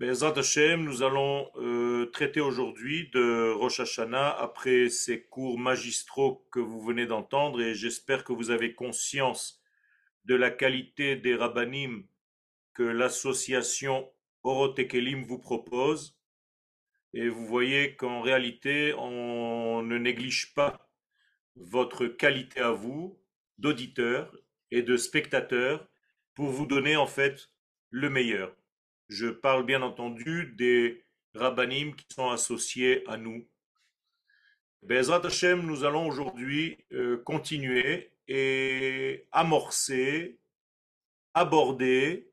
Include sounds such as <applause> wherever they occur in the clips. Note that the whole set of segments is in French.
Nous allons euh, traiter aujourd'hui de Rosh Hashanah après ces cours magistraux que vous venez d'entendre et j'espère que vous avez conscience de la qualité des rabbanim que l'association Orotekelim vous propose. Et vous voyez qu'en réalité, on ne néglige pas votre qualité à vous d'auditeur et de spectateur pour vous donner en fait le meilleur. Je parle bien entendu des rabbinim qui sont associés à nous. Bezrat Hashem, nous allons aujourd'hui euh, continuer et amorcer, aborder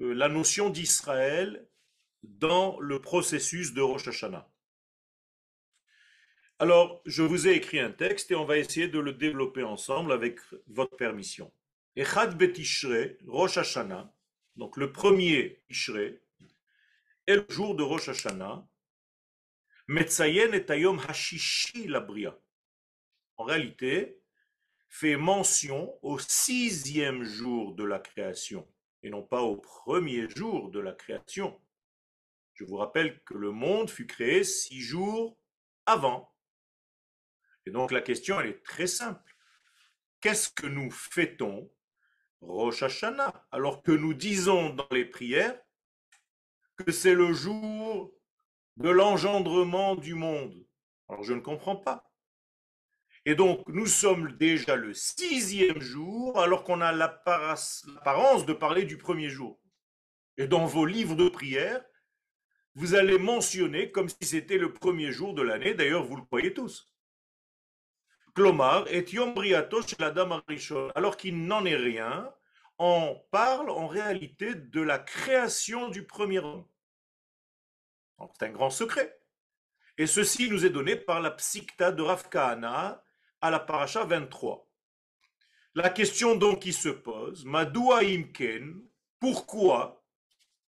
euh, la notion d'Israël dans le processus de Rosh Hashanah. Alors, je vous ai écrit un texte et on va essayer de le développer ensemble avec votre permission. Echad Betishre, Rosh Hashanah, donc le premier Tishrei, est le jour de Rosh Hashanah. Metzayen et Ayom Hashishi Labria. En réalité, fait mention au sixième jour de la création et non pas au premier jour de la création. Je vous rappelle que le monde fut créé six jours avant. Et donc la question, est très simple. Qu'est-ce que nous fêtons Rosh Hashanah, alors que nous disons dans les prières que c'est le jour de l'engendrement du monde. Alors je ne comprends pas. Et donc nous sommes déjà le sixième jour alors qu'on a l'apparence de parler du premier jour. Et dans vos livres de prière, vous allez mentionner comme si c'était le premier jour de l'année, d'ailleurs vous le croyez tous. Klomar et Yom la Dame alors qu'il n'en est rien, on parle en réalité de la création du premier homme. C'est un grand secret. Et ceci nous est donné par la psychta de Rav à la paracha 23. La question donc qui se pose, Madoua imken, pourquoi,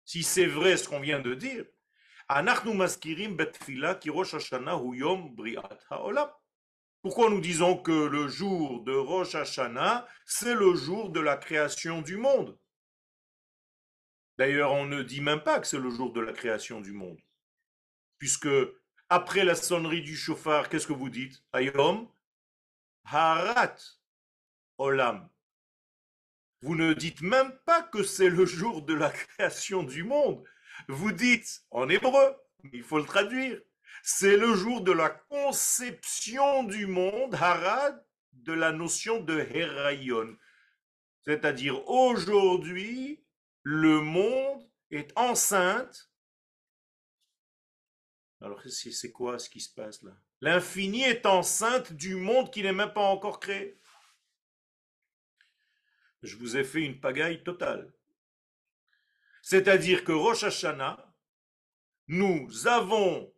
si c'est vrai ce qu'on vient de dire. Pourquoi nous disons que le jour de Rosh Hashanah, c'est le jour de la création du monde? D'ailleurs, on ne dit même pas que c'est le jour de la création du monde. Puisque après la sonnerie du chauffard, qu'est-ce que vous dites? Ayom Harat Olam. Vous ne dites même pas que c'est le jour de la <laughs> création du monde. Vous dites en hébreu, il faut le traduire, c'est le jour de la conception du monde, Harad, de la notion de Herayon. C'est-à-dire aujourd'hui, le monde est enceinte. Alors c'est quoi ce qui se passe là? L'infini est enceinte du monde qui n'est même pas encore créé. Je vous ai fait une pagaille totale. C'est-à-dire que Rosh Hashanah, nous avons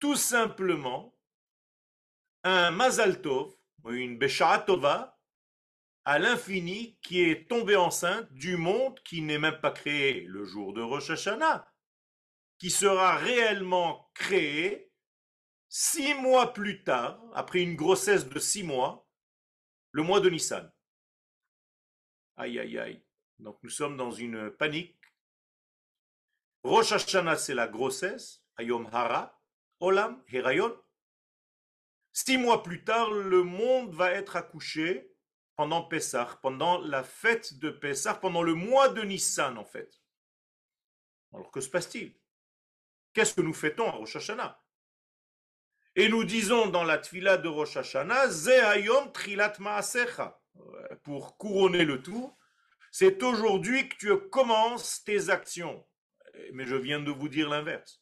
tout simplement un Mazal Tov, une Beshaatova, à l'infini qui est tombé enceinte du monde qui n'est même pas créé le jour de Rosh Hashanah, qui sera réellement créé six mois plus tard, après une grossesse de six mois, le mois de Nissan. Aïe, aïe, aïe. Donc nous sommes dans une panique. Rosh Hashanah, c'est la grossesse, Ayom Hara, Six mois plus tard, le monde va être accouché pendant Pessah, pendant la fête de Pessah, pendant le mois de Nissan en fait. Alors que se passe-t-il? Qu'est-ce que nous fêtons à Rosh Hashanah? Et nous disons dans la tfila de Rosh Hashanah, Zehayom trilat maasecha. Pour couronner le tout, c'est aujourd'hui que tu commences tes actions. Mais je viens de vous dire l'inverse.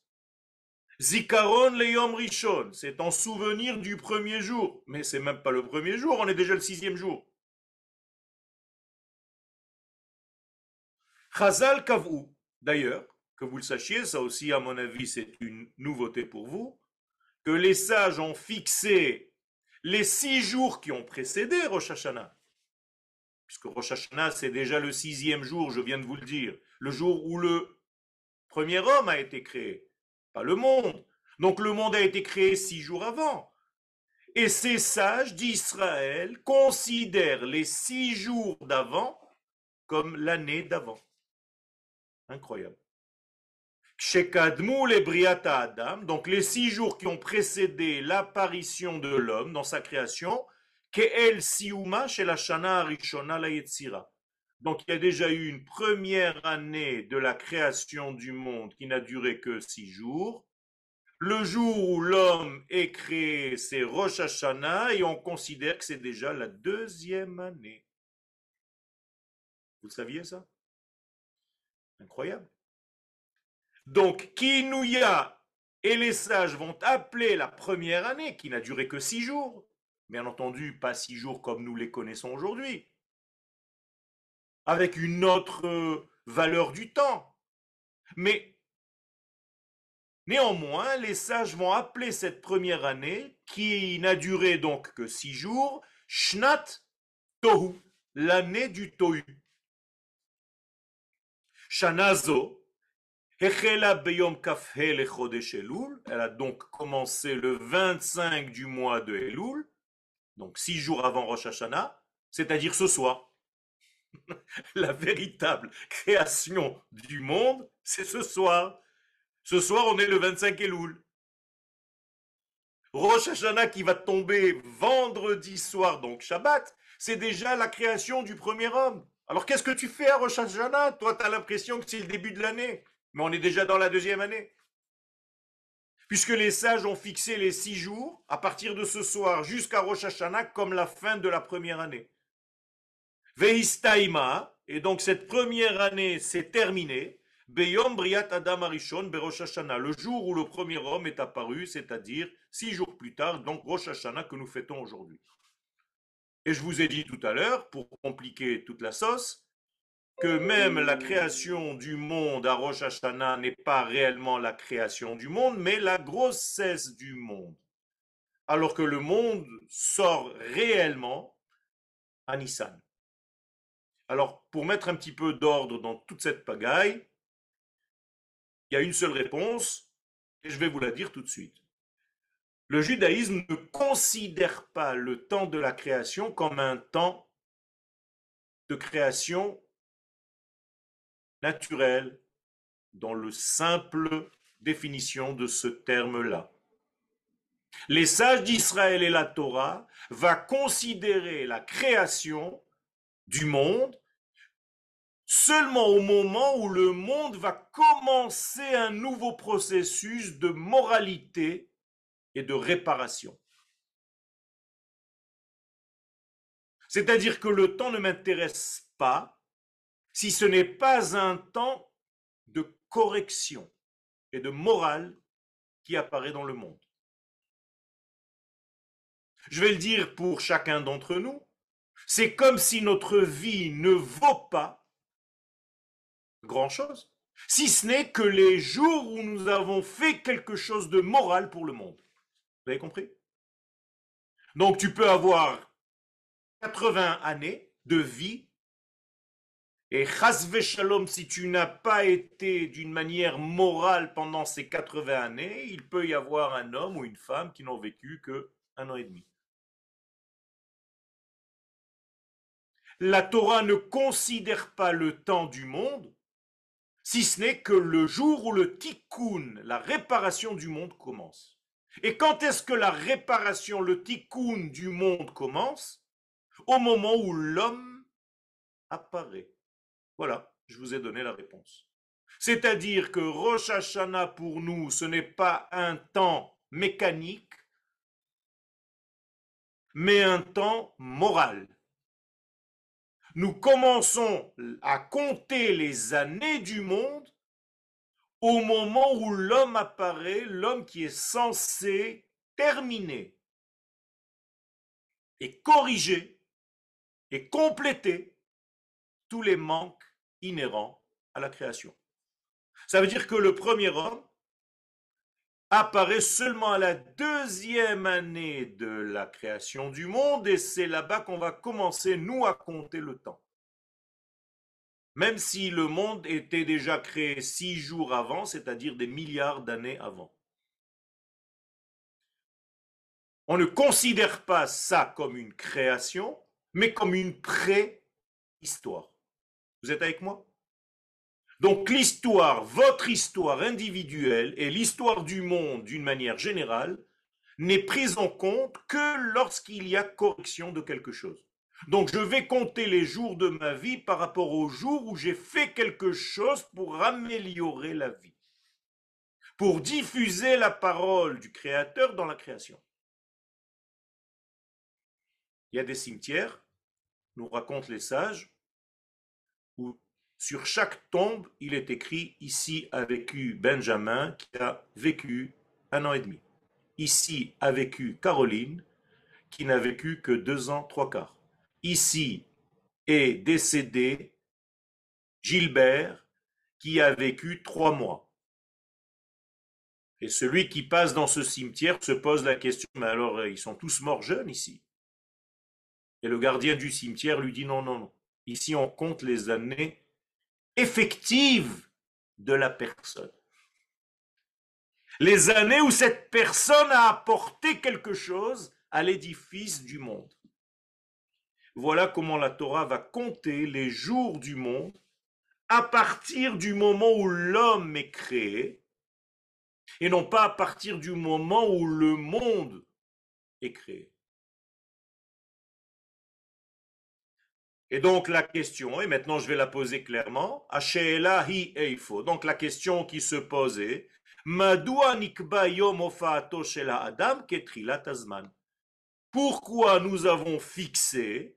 Zikaron Leyom Rishon, c'est en souvenir du premier jour. Mais c'est même pas le premier jour, on est déjà le sixième jour. Chazal Kavou, d'ailleurs, que vous le sachiez, ça aussi à mon avis c'est une nouveauté pour vous, que les sages ont fixé les six jours qui ont précédé Rosh Hashanah. Puisque Rosh Hashanah c'est déjà le sixième jour, je viens de vous le dire, le jour où le premier homme a été créé le monde. Donc le monde a été créé six jours avant. Et ces sages d'Israël considèrent les six jours d'avant comme l'année d'avant. Incroyable. Adam, donc les six jours qui ont précédé l'apparition de l'homme dans sa création, Ke'el Siuma chez la Shana Arishona la Yetzira. Donc il y a déjà eu une première année de la création du monde qui n'a duré que six jours. Le jour où l'homme est créé, c'est Rosh Hashanah et on considère que c'est déjà la deuxième année. Vous saviez ça? Incroyable. Donc, Kinouya et les sages vont appeler la première année, qui n'a duré que six jours, bien entendu, pas six jours comme nous les connaissons aujourd'hui, avec une autre euh, valeur du temps. Mais néanmoins, les sages vont appeler cette première année, qui n'a duré donc que six jours, Shnat Tohu, l'année du Tohu. Shanazo, elle a donc commencé le 25 du mois de Elul, donc six jours avant Rosh Hashanah, c'est-à-dire ce soir. <laughs> La véritable création du monde, c'est ce soir. Ce soir, on est le 25 Elul. Rosh Hashanah qui va tomber vendredi soir, donc Shabbat, c'est déjà la création du premier homme. Alors qu'est-ce que tu fais à Rosh Hashanah? Toi, tu as l'impression que c'est le début de l'année. Mais on est déjà dans la deuxième année. Puisque les sages ont fixé les six jours, à partir de ce soir jusqu'à Rosh Hashanah, comme la fin de la première année. Veistaima, et donc cette première année s'est terminée, Beyom Briat Adam Arishon le jour où le premier homme est apparu, c'est-à-dire six jours plus tard, donc Rosh Hashanah que nous fêtons aujourd'hui. Et je vous ai dit tout à l'heure, pour compliquer toute la sauce, que même la création du monde à Rosh Hashanah n'est pas réellement la création du monde, mais la grossesse du monde. Alors que le monde sort réellement à Nissan. Alors, pour mettre un petit peu d'ordre dans toute cette pagaille, il y a une seule réponse, et je vais vous la dire tout de suite. Le judaïsme ne considère pas le temps de la création comme un temps de création naturel dans le simple définition de ce terme-là. Les sages d'Israël et la Torah va considérer la création du monde seulement au moment où le monde va commencer un nouveau processus de moralité et de réparation. C'est-à-dire que le temps ne m'intéresse pas si ce n'est pas un temps de correction et de morale qui apparaît dans le monde. Je vais le dire pour chacun d'entre nous, c'est comme si notre vie ne vaut pas grand-chose, si ce n'est que les jours où nous avons fait quelque chose de moral pour le monde. Vous avez compris? Donc tu peux avoir 80 années de vie et chasve shalom, si tu n'as pas été d'une manière morale pendant ces 80 années, il peut y avoir un homme ou une femme qui n'ont vécu que un an et demi. La Torah ne considère pas le temps du monde, si ce n'est que le jour où le tikkun, la réparation du monde, commence. Et quand est-ce que la réparation, le tikkun du monde commence? Au moment où l'homme apparaît. Voilà, je vous ai donné la réponse. C'est-à-dire que Rosh Hashanah pour nous, ce n'est pas un temps mécanique, mais un temps moral. Nous commençons à compter les années du monde au moment où l'homme apparaît, l'homme qui est censé terminer et corriger et compléter tous les manques inhérent à la création. Ça veut dire que le premier homme apparaît seulement à la deuxième année de la création du monde et c'est là-bas qu'on va commencer, nous, à compter le temps. Même si le monde était déjà créé six jours avant, c'est-à-dire des milliards d'années avant. On ne considère pas ça comme une création, mais comme une préhistoire. Vous êtes avec moi? Donc l'histoire, votre histoire individuelle et l'histoire du monde d'une manière générale n'est prise en compte que lorsqu'il y a correction de quelque chose. Donc je vais compter les jours de ma vie par rapport au jour où j'ai fait quelque chose pour améliorer la vie, pour diffuser la parole du Créateur dans la création. Il y a des cimetières, nous racontent les sages, où sur chaque tombe, il est écrit ici a vécu Benjamin qui a vécu un an et demi. Ici a vécu Caroline qui n'a vécu que deux ans, trois quarts. Ici est décédé Gilbert qui a vécu trois mois. Et celui qui passe dans ce cimetière se pose la question, mais alors ils sont tous morts jeunes ici? Et le gardien du cimetière lui dit non, non, non. Ici on compte les années effective de la personne. Les années où cette personne a apporté quelque chose à l'édifice du monde. Voilà comment la Torah va compter les jours du monde à partir du moment où l'homme est créé et non pas à partir du moment où le monde est créé. Et donc la question, et maintenant je vais la poser clairement, hi eifo. Donc la question qui se posait, adam Pourquoi nous avons fixé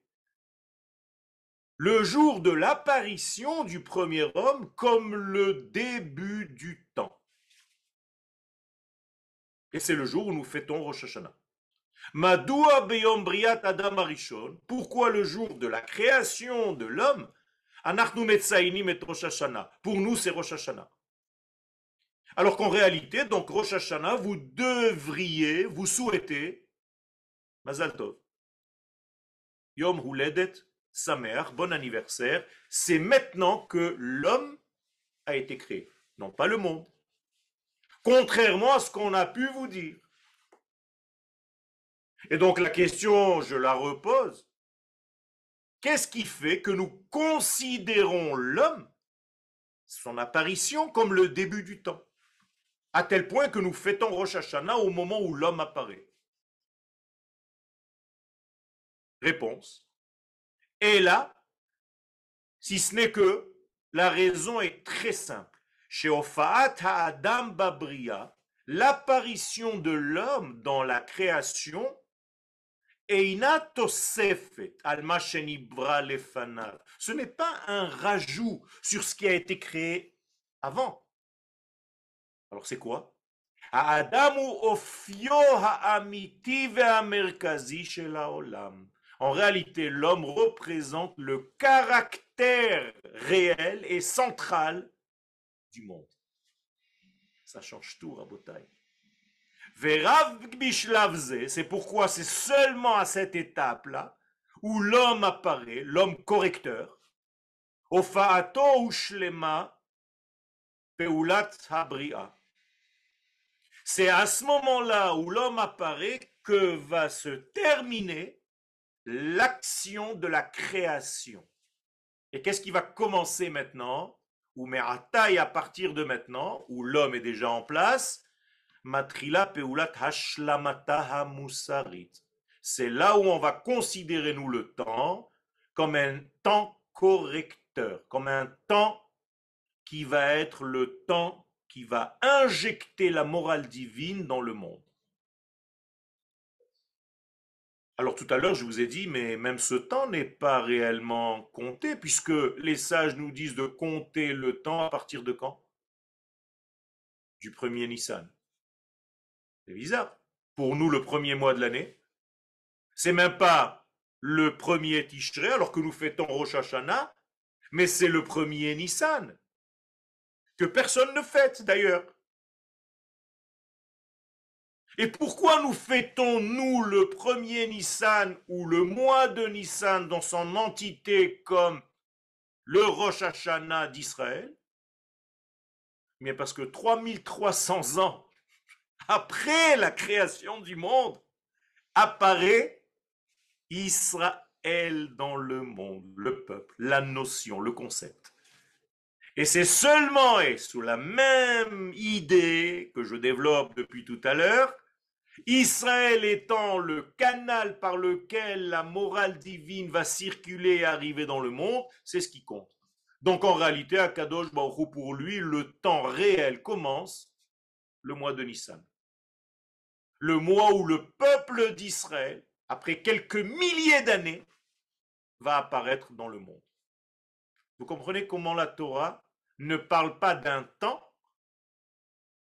le jour de l'apparition du premier homme comme le début du temps? Et c'est le jour où nous fêtons Rosh Hashanah. Madoua beyom adam. Pourquoi le jour de la création de l'homme Anachnu metzainim et Rosh Hashanah? Pour nous, c'est Rosh Hashanah. Alors qu'en réalité, donc Rosh Hashanah, vous devriez, vous souhaitez, Mazal Tov, Yom Huledet, Samer, bon anniversaire, c'est maintenant que l'homme a été créé, non pas le monde. Contrairement à ce qu'on a pu vous dire. Et donc la question, je la repose. Qu'est-ce qui fait que nous considérons l'homme, son apparition, comme le début du temps À tel point que nous fêtons Rosh Hashanah au moment où l'homme apparaît? Réponse. Et là, si ce n'est que la raison est très simple. Chez Ofaat Ha'adam Babria, l'apparition de l'homme dans la création ce n'est pas un rajout sur ce qui a été créé avant. Alors c'est quoi? En réalité, l'homme représente le caractère réel et central du monde. Ça change tout, Rabotai c'est pourquoi c'est seulement à cette étape-là où l'homme apparaît, l'homme correcteur, C'est à ce moment-là où l'homme apparaît que va se terminer l'action de la création. Et qu'est-ce qui va commencer maintenant? Ou à partir de maintenant, où l'homme est déjà en place, Matrila peulat hashlamata musarit. C'est là où on va considérer, nous, le temps comme un temps correcteur, comme un temps qui va être le temps qui va injecter la morale divine dans le monde. Alors tout à l'heure, je vous ai dit, mais même ce temps n'est pas réellement compté, puisque les sages nous disent de compter le temps à partir de quand? Du premier Nissan. Bizarre. Pour nous, le premier mois de l'année, c'est même pas le premier Tishré, alors que nous fêtons Rosh Hashanah, mais c'est le premier Nissan, que personne ne fête d'ailleurs. Et pourquoi nous fêtons, nous, le premier Nissan ou le mois de Nissan dans son entité comme le Rosh Hashanah d'Israël? Mais parce que 3300 ans après la création du monde, apparaît Israël dans le monde, le peuple, la notion, le concept. Et c'est seulement et sous la même idée que je développe depuis tout à l'heure, Israël étant le canal par lequel la morale divine va circuler et arriver dans le monde, c'est ce qui compte. Donc en réalité, à Kadosh Baruch pour lui, le temps réel commence le mois de Nissan. Le mois où le peuple d'Israël, après quelques milliers d'années, va apparaître dans le monde. Vous comprenez comment la Torah ne parle pas d'un temps,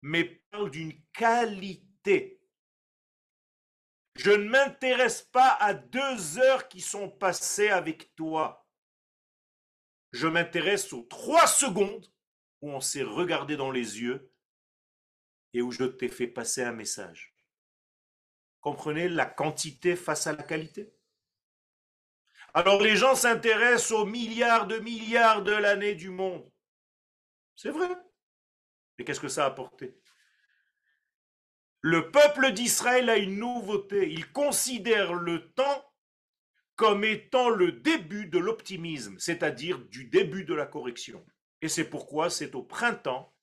mais parle d'une qualité. Je ne m'intéresse pas à deux heures qui sont passées avec toi. Je m'intéresse aux trois secondes où on s'est regardé dans les yeux et où je t'ai fait passer un message. Comprenez la quantité face à la qualité? Alors les gens s'intéressent aux milliards de milliards de l'année du monde. C'est vrai. Mais qu'est-ce que ça a apporté? Le peuple d'Israël a une nouveauté. Il considère le temps comme étant le début de l'optimisme, c'est-à-dire du début de la correction. Et c'est pourquoi c'est au printemps,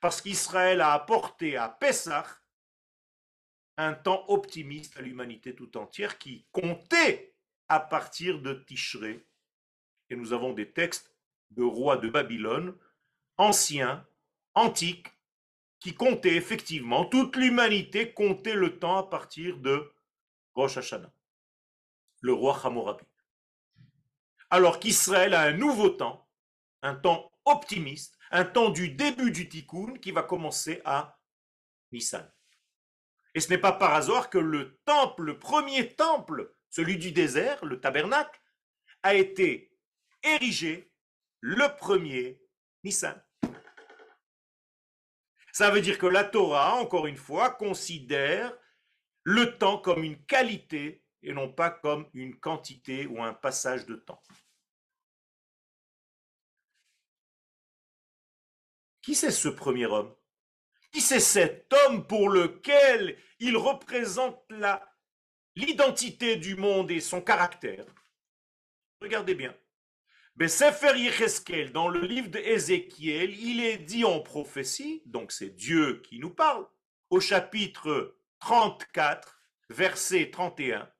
parce qu'Israël a apporté à Pessah un temps optimiste à l'humanité tout entière qui comptait à partir de Tishré. Et nous avons des textes de rois de Babylone, anciens, antiques, qui comptaient effectivement, toute l'humanité comptait le temps à partir de Rosh Hashanah le roi Hammurabi. Alors qu'Israël a un nouveau temps, un temps optimiste, un temps du début du tikkun qui va commencer à Nissan. Et ce n'est pas par hasard que le temple, le premier temple, celui du désert, le tabernacle, a été érigé le premier Nissan. Ça veut dire que la Torah, encore une fois, considère le temps comme une qualité et non pas comme une quantité ou un passage de temps. Qui c'est ce premier homme? Qui c'est cet homme pour lequel il représente l'identité du monde et son caractère? Regardez bien. Sefer Yecheskel, dans le livre d'Ézéchiel, il est dit en prophétie, donc c'est Dieu qui nous parle, au chapitre 34, verset 31,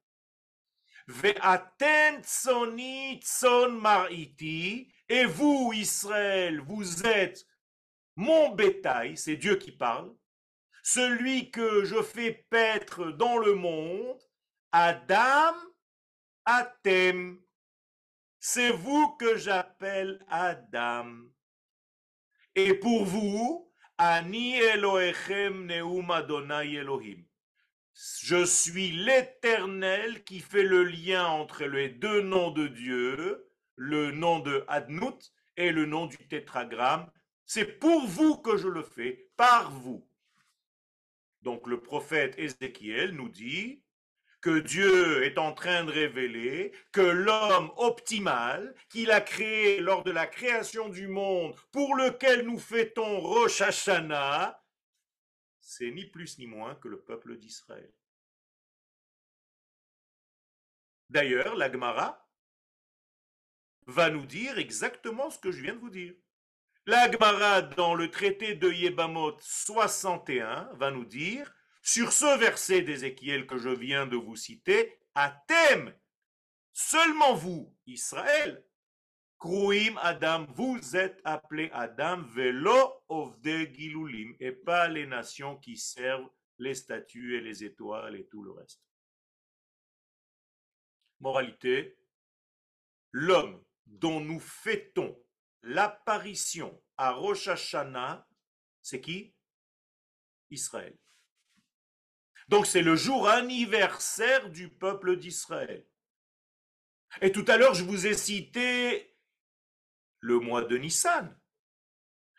et vous, Israël, vous êtes mon bétail, c'est Dieu qui parle, celui que je fais paître dans le monde, Adam, Atem. C'est vous que j'appelle Adam. Et pour vous, Ani Elohechem Neum Adonai Elohim. Je suis l'Éternel qui fait le lien entre les deux noms de Dieu, le nom de Adnout et le nom du tétragramme. C'est pour vous que je le fais, par vous. Donc le prophète Ézéchiel nous dit que Dieu est en train de révéler que l'homme optimal qu'il a créé lors de la création du monde, pour lequel nous fêtons Rosh Hashanah, c'est ni plus ni moins que le peuple d'Israël. D'ailleurs, l'Agmara va nous dire exactement ce que je viens de vous dire. L'Agmara, dans le traité de Yébamot 61, va nous dire, sur ce verset d'Ézéchiel que je viens de vous citer, à thème, seulement vous, Israël, Kruim Adam, vous êtes appelés Adam, velo de gilulim, et pas les nations qui servent les statues et les étoiles et tout le reste. Moralité, l'homme dont nous fêtons l'apparition à Rosh Hashanah, c'est qui? Israël. Donc c'est le jour anniversaire du peuple d'Israël. Et tout à l'heure, je vous ai cité le mois de Nissan.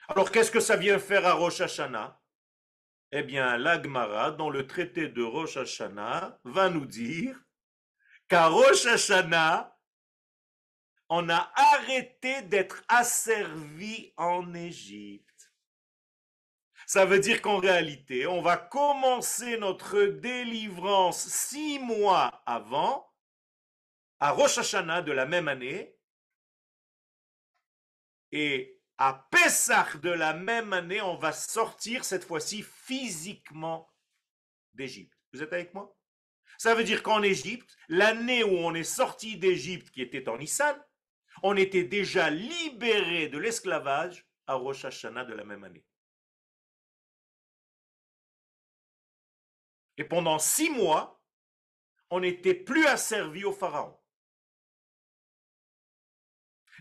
Alors qu'est-ce que ça vient faire à Rosh Hashanah? Eh bien, l'Agmara, dans le traité de Rosh Hashanah, va nous dire qu'à Rosh Hashanah, on a arrêté d'être asservi en Égypte. Ça veut dire qu'en réalité, on va commencer notre délivrance six mois avant, à Rosh Hashanah de la même année, et à Pessah de la même année, on va sortir cette fois-ci physiquement d'Égypte. Vous êtes avec moi? Ça veut dire qu'en Égypte, l'année où on est sorti d'Égypte, qui était en Nissan, on était déjà libéré de l'esclavage à Rosh Hashanah de la même année. Et pendant six mois, on n'était plus asservi au Pharaon.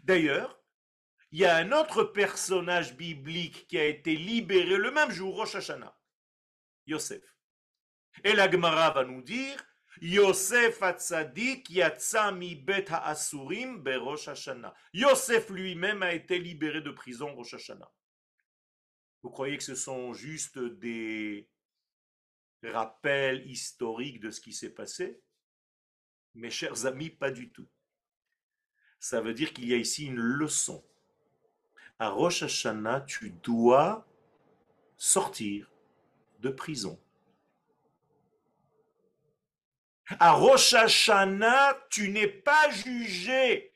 D'ailleurs, il y a un autre personnage biblique qui a été libéré le même jour, Rosh Hashanah, Yosef. Et la Gemara va nous dire, Yosef Atzadik yatsa mi bet ha'asurim berosh Hashanah. Yosef lui-même a été libéré de prison Rosh Hashanah. Vous croyez que ce sont juste des rappels historiques de ce qui s'est passé? Mes chers amis, pas du tout. Ça veut dire qu'il y a ici une leçon à Rosh Hashanah, tu dois sortir de prison. À Rosh Hashanah, tu n'es pas jugé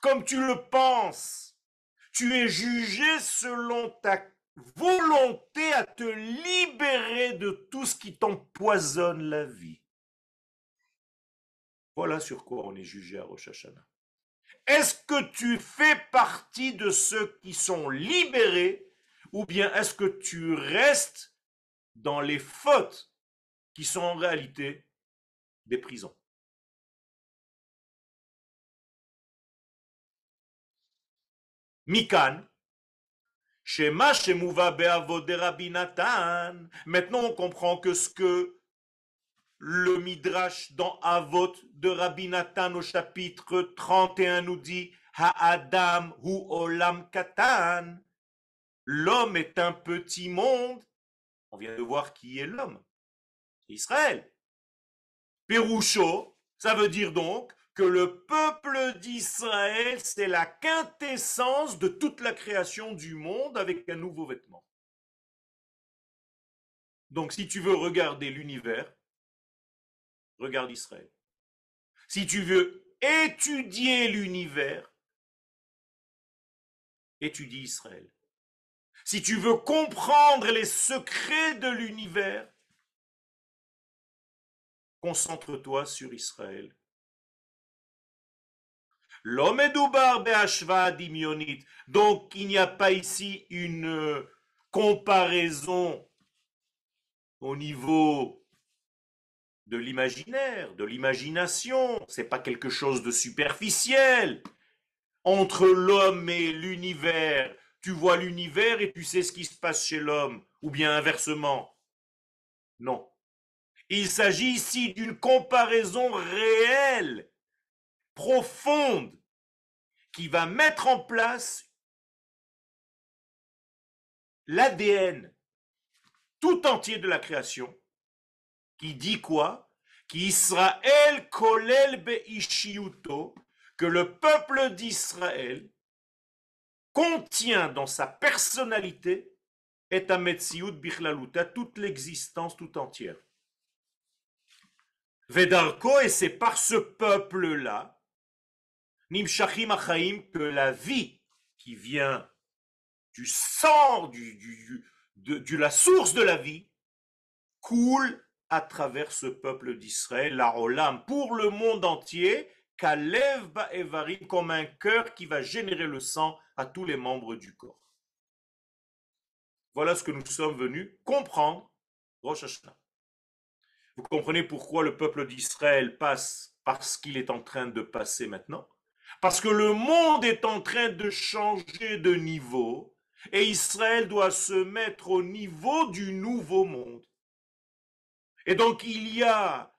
comme tu le penses. Tu es jugé selon ta volonté à te libérer de tout ce qui t'empoisonne la vie. Voilà sur quoi on est jugé à Rosh Hashanah. Est-ce que tu fais partie de ceux qui sont libérés ou bien est-ce que tu restes dans les fautes qui sont en réalité des prisons Mikan, Shema Shemuva Maintenant, on comprend que ce que le Midrash dans Avot de Rabbi Nathan au chapitre 31 nous dit Ha'adam hu olam katan. L'homme est un petit monde. On vient de voir qui est l'homme. Israël. Péroucho, ça veut dire donc que le peuple d'Israël, c'est la quintessence de toute la création du monde avec un nouveau vêtement. Donc si tu veux regarder l'univers, regarde Israël. Si tu veux étudier l'univers, étudie Israël. Si tu veux comprendre les secrets de l'univers, concentre-toi sur Israël. L'homme est Donc il n'y a pas ici une comparaison au niveau de l'imaginaire, de l'imagination, c'est pas quelque chose de superficiel. Entre l'homme et l'univers, tu vois l'univers et tu sais ce qui se passe chez l'homme, ou bien inversement. Non. Il s'agit ici d'une comparaison réelle, profonde, qui va mettre en place l'ADN tout entier de la création qui dit quoi? Qu'Israël kolel be'ishiuto, que le peuple d'Israël contient dans sa personnalité et à toute l'existence tout entière. Vedarko, et c'est par ce peuple-là, Nimshachim Achaim, que la vie qui vient du sang, de, la source de la vie, coule à travers ce peuple d'Israël, la Olam, pour le monde entier, Kalev Evarim, comme un cœur qui va générer le sang à tous les membres du corps. Voilà ce que nous sommes venus comprendre, Rosh Hashanah. Vous comprenez pourquoi le peuple d'Israël passe parce qu'il est en train de passer maintenant? Parce que le monde est en train de changer de niveau et Israël doit se mettre au niveau du nouveau monde. Et donc il y a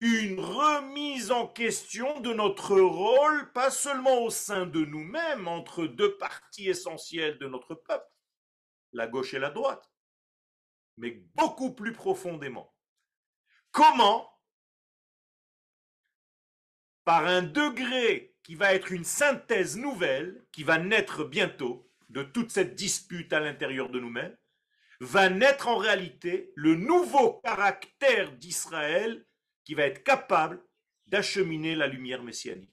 une remise en question de notre rôle, pas seulement au sein de nous-mêmes, entre deux parties essentielles de notre peuple, la gauche et la droite, mais beaucoup plus profondément. Comment Par un degré qui va être une synthèse nouvelle, qui va naître bientôt de toute cette dispute à l'intérieur de nous-mêmes, va naître en réalité le nouveau caractère d'Israël qui va être capable d'acheminer la lumière messianique.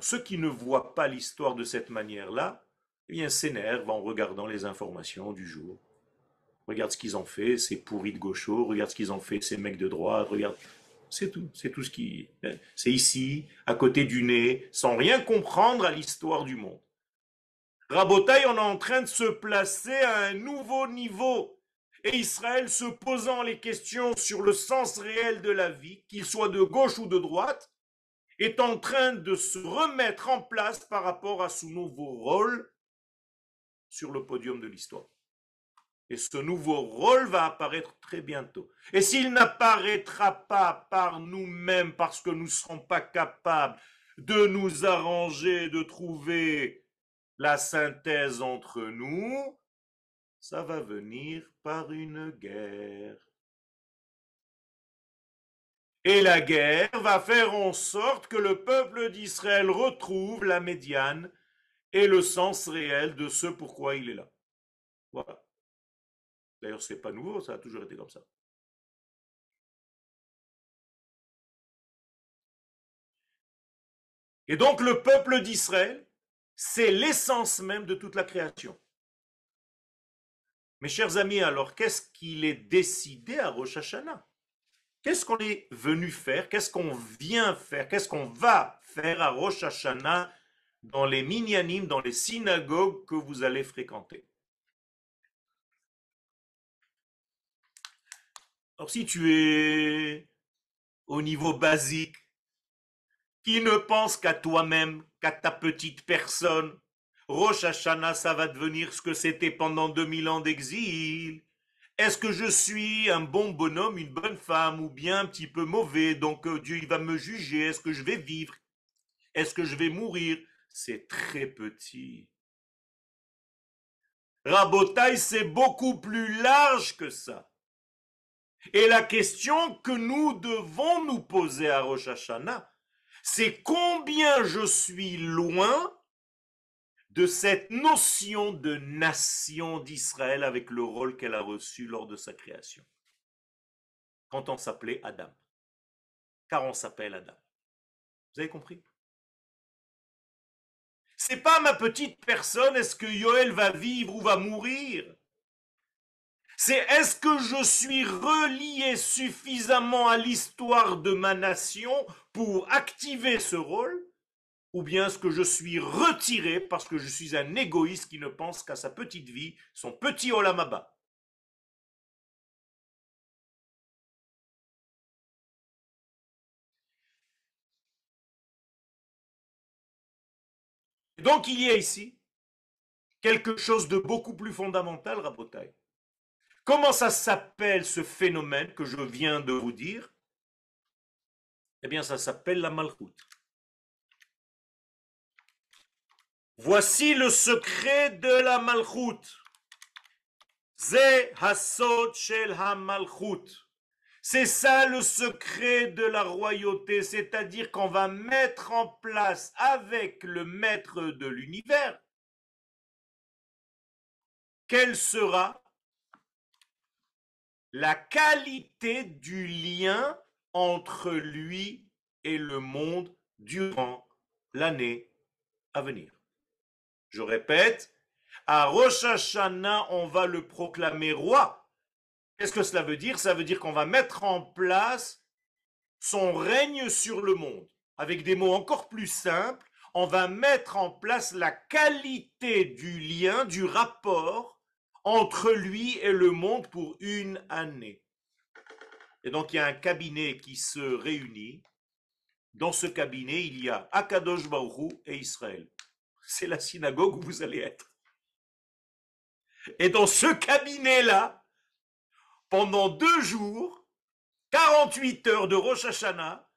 ceux qui ne voient pas l'histoire de cette manière-là, eh bien, s'énervent en regardant les informations du jour. Regarde ce qu'ils ont fait, ces pourris de gauchos, regarde ce qu'ils ont fait, ces mecs de droite, regarde. C'est tout, c'est tout ce qui. C'est ici, à côté du nez, sans rien comprendre à l'histoire du monde. Rabotaille, on est en train de se placer à un nouveau niveau. Et Israël se posant les questions sur le sens réel de la vie, qu'il soit de gauche ou de droite, est en train de se remettre en place par rapport à son nouveau rôle sur le podium de l'histoire. Et ce nouveau rôle va apparaître très bientôt. Et s'il n'apparaîtra pas par nous-mêmes parce que nous ne serons pas capables de nous arranger, de trouver la synthèse entre nous, ça va venir par une guerre. Et la guerre va faire en sorte que le peuple d'Israël retrouve la médiane et le sens réel de ce pourquoi il est là. Voilà. D'ailleurs, ce n'est pas nouveau, ça a toujours été comme ça. Et donc le peuple d'Israël, c'est l'essence même de toute la création. Mes chers amis, alors qu'est-ce qu'il est décidé à Rosh Hashanah? Qu'est-ce qu'on est venu faire? Qu'est-ce qu'on vient faire? Qu'est-ce qu'on va faire à Rosh Hashanah dans les minyanim, dans les synagogues que vous allez fréquenter? Alors si tu es au niveau basique, qui ne pense qu'à toi-même, qu'à ta petite personne, Rosh Hashanah, ça va devenir ce que c'était pendant 2000 ans d'exil. Est-ce que je suis un bon bonhomme, une bonne femme, ou bien un petit peu mauvais, donc euh, Dieu il va me juger, est-ce que je vais vivre? Est-ce que je vais mourir? C'est très petit. Rabotaille, c'est beaucoup plus large que ça. Et la question que nous devons nous poser à Rosh Hashanah, c'est combien je suis loin de cette notion de nation d'Israël avec le rôle qu'elle a reçu lors de sa création. Quand on s'appelait Adam. Car on s'appelle Adam. Vous avez compris? C'est pas ma petite personne, est-ce que Yoël va vivre ou va mourir? C'est est-ce que je suis relié suffisamment à l'histoire de ma nation pour activer ce rôle ou bien est-ce que je suis retiré parce que je suis un égoïste qui ne pense qu'à sa petite vie, son petit olamaba? Donc il y a ici quelque chose de beaucoup plus fondamental, Rabotai. Comment ça s'appelle ce phénomène que je viens de vous dire? Eh bien, ça s'appelle la malchoute. Voici le secret de la malchoute. Ze hasod shel malchoute. C'est ça le secret de la royauté, c'est-à-dire qu'on va mettre en place avec le maître de l'univers quelle sera la qualité du lien entre lui et le monde durant l'année à venir. Je répète, à Rosh Hashanah, on va le proclamer roi. Qu'est-ce que cela veut dire? Ça veut dire qu'on va mettre en place son règne sur le monde. Avec des mots encore plus simples, on va mettre en place la qualité du lien, du rapport entre lui et le monde pour une année. Et donc il y a un cabinet qui se réunit. Dans ce cabinet, il y a Akadosh Baruch et Israël. C'est la synagogue où vous allez être. Et dans ce cabinet-là, pendant deux jours, 48 heures de Rosh Hashanah,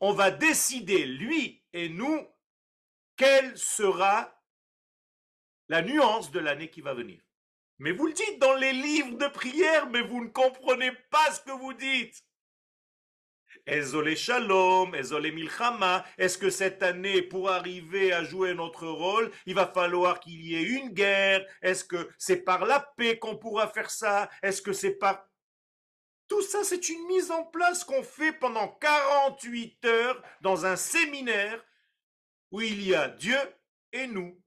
on va décider, lui et nous, quelle sera la nuance de l'année qui va venir. Mais vous le dites dans les livres de prière, mais vous ne comprenez pas ce que vous dites. Ezolé Shalom, Ezolé Milchama, est-ce que cette année, pour arriver à jouer notre rôle, il va falloir qu'il y ait une guerre? Est-ce que c'est par la paix qu'on pourra faire ça? Est-ce que c'est par... Tout ça, c'est une mise en place qu'on fait pendant 48 heures dans un séminaire où il y a Dieu et nous.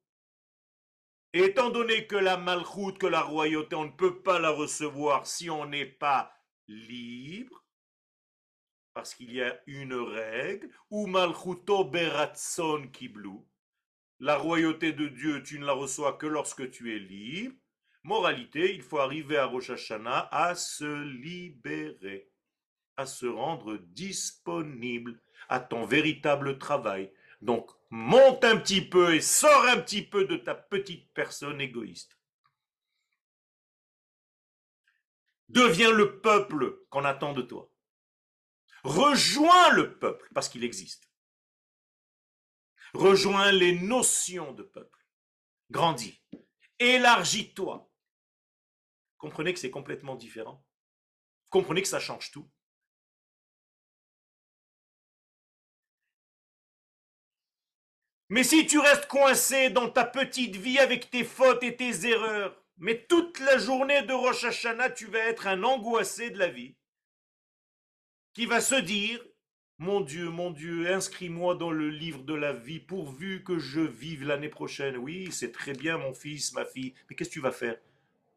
Étant donné que la malchoute, que la royauté, on ne peut pas la recevoir si on n'est pas libre, parce qu'il y a une règle, ou malchuto beratson kiblu, la royauté de Dieu, tu ne la reçois que lorsque tu es libre. Moralité, il faut arriver à Rosh Hashanah à se libérer, à se rendre disponible à ton véritable travail. Donc, monte un petit peu et sors un petit peu de ta petite personne égoïste. Deviens le peuple qu'on attend de toi. Rejoins le peuple parce qu'il existe. Rejoins les notions de peuple. Grandis. Élargis-toi. Comprenez que c'est complètement différent. Comprenez que ça change tout. Mais si tu restes coincé dans ta petite vie avec tes fautes et tes erreurs, mais toute la journée de Rosh Hashanah, tu vas être un angoissé de la vie, qui va se dire, mon Dieu, mon Dieu, inscris-moi dans le livre de la vie pourvu que je vive l'année prochaine. Oui, c'est très bien, mon fils, ma fille, mais qu'est-ce que tu vas faire?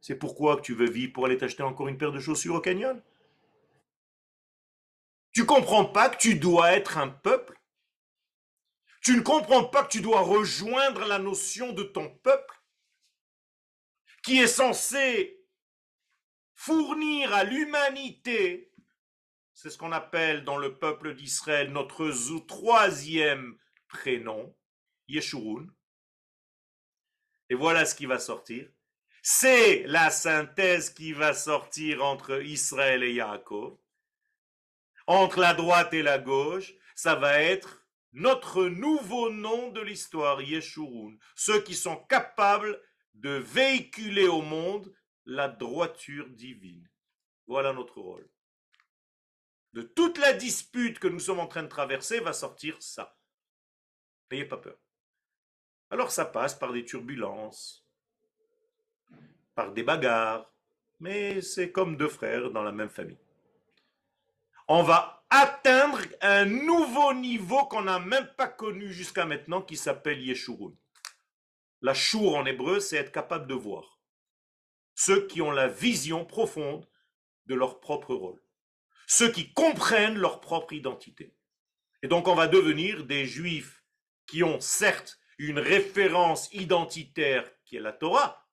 C'est pourquoi que tu veux vivre Pour aller t'acheter encore une paire de chaussures au canyon? Tu comprends pas que tu dois être un peuple tu ne comprends pas que tu dois rejoindre la notion de ton peuple qui est censé fournir à l'humanité, c'est ce qu'on appelle dans le peuple d'Israël notre troisième prénom, Yeshurun. Et voilà ce qui va sortir. C'est la synthèse qui va sortir entre Israël et Yaakov. Entre la droite et la gauche, ça va être notre nouveau nom de l'histoire, Yeshurun, ceux qui sont capables de véhiculer au monde la droiture divine. Voilà notre rôle. De toute la dispute que nous sommes en train de traverser va sortir ça. N'ayez pas peur. Alors ça passe par des turbulences, par des bagarres, mais c'est comme deux frères dans la même famille. On va atteindre un nouveau niveau qu'on n'a même pas connu jusqu'à maintenant qui s'appelle Yeshurun. La chour en hébreu, c'est être capable de voir. Ceux qui ont la vision profonde de leur propre rôle. Ceux qui comprennent leur propre identité. Et donc on va devenir des juifs qui ont certes une référence identitaire qui est la Torah,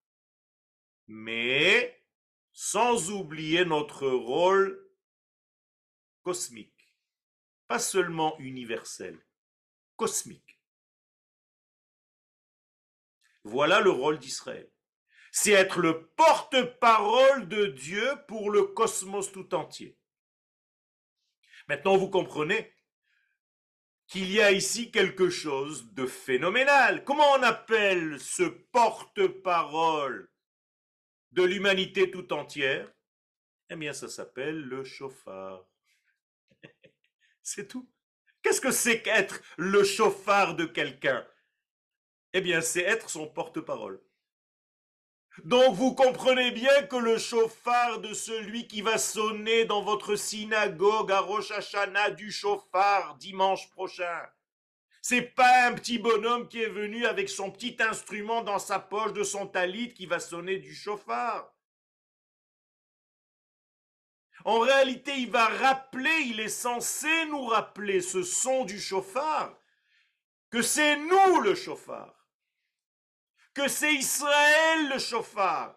mais sans oublier notre rôle cosmique, pas seulement universel, cosmique. Voilà le rôle d'Israël. C'est être le porte-parole de Dieu pour le cosmos tout entier. Maintenant, vous comprenez qu'il y a ici quelque chose de phénoménal. Comment on appelle ce porte-parole de l'humanité tout entière? Eh bien, ça s'appelle le chauffard. C'est tout. Qu'est-ce que c'est qu'être le chauffard de quelqu'un? Eh bien, c'est être son porte-parole. Donc vous comprenez bien que le chauffard de celui qui va sonner dans votre synagogue à Rosh Hashanah du chauffard dimanche prochain, c'est pas un petit bonhomme qui est venu avec son petit instrument dans sa poche de son talit qui va sonner du chauffard. En réalité, il va rappeler, il est censé nous rappeler ce son du chauffard, que c'est nous le chauffard, que c'est Israël le chauffard,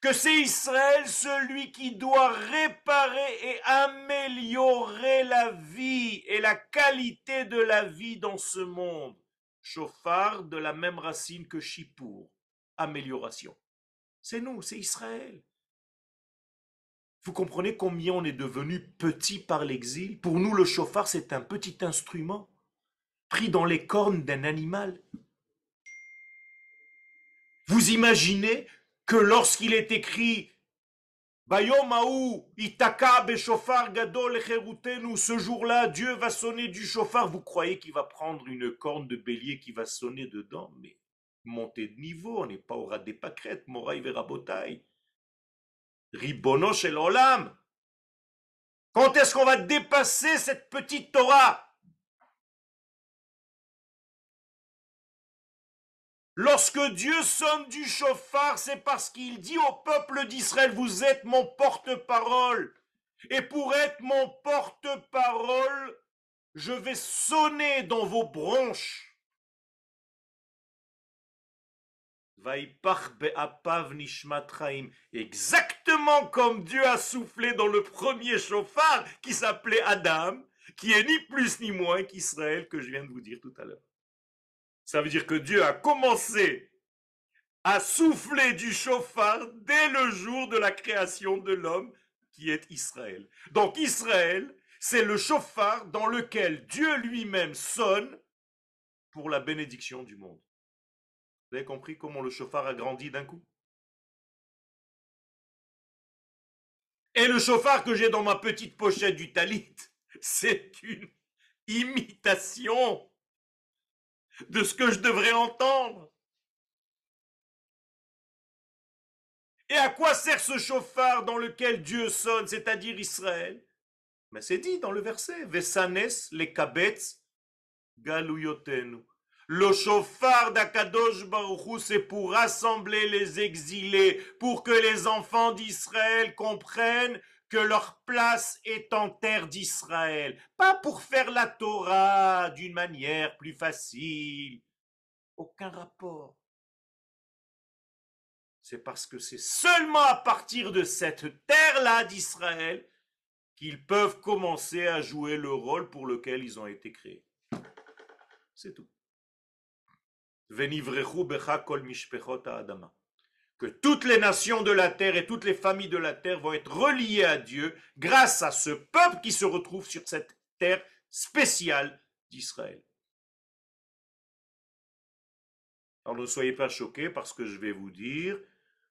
que c'est Israël celui qui doit réparer et améliorer la vie et la qualité de la vie dans ce monde. Chauffard de la même racine que Chipour, amélioration. C'est nous, c'est Israël. Vous comprenez combien on est devenu petit par l'exil? Pour nous, le chauffard, c'est un petit instrument pris dans les cornes d'un animal. Vous imaginez que lorsqu'il est écrit Itaka Gadol ce jour-là, Dieu va sonner du chauffard. Vous croyez qu'il va prendre une corne de bélier qui va sonner dedans? Mais montez de niveau, on n'est pas au ras des pâquerettes, Moraï Verabotaï. Ribono shel olam. Quand est-ce qu'on va dépasser cette petite Torah? Lorsque Dieu sonne du chauffard, c'est parce qu'il dit au peuple d'Israël, vous êtes mon porte-parole. Et pour être mon porte-parole, je vais sonner dans vos bronches. Exactement comme Dieu a soufflé dans le premier chauffard qui s'appelait Adam, qui est ni plus ni moins qu'Israël que je viens de vous dire tout à l'heure. Ça veut dire que Dieu a commencé à souffler du chauffard dès le jour de la création de l'homme qui est Israël. Donc Israël, c'est le chauffard dans lequel Dieu lui-même sonne pour la bénédiction du monde. Vous avez compris comment le chauffard a grandi d'un coup? Et le chauffard que j'ai dans ma petite pochette du talit, <laughs> c'est une imitation de ce que je devrais entendre. Et à quoi sert ce chauffard dans lequel Dieu sonne, c'est-à-dire Israël? Mais c'est dit dans le verset, Vesanes les kabetz galuyotenu. Le chauffard d'Akadosh Baruchou, c'est pour rassembler les exilés, pour que les enfants d'Israël comprennent que leur place est en terre d'Israël, pas pour faire la Torah d'une manière plus facile. Aucun rapport. C'est parce que c'est seulement à partir de cette terre-là d'Israël qu'ils peuvent commencer à jouer le rôle pour lequel ils ont été créés. C'est tout que toutes les nations de la terre et toutes les familles de la terre vont être reliées à Dieu grâce à ce peuple qui se retrouve sur cette terre spéciale d'Israël. Alors ne soyez pas choqués parce que je vais vous dire,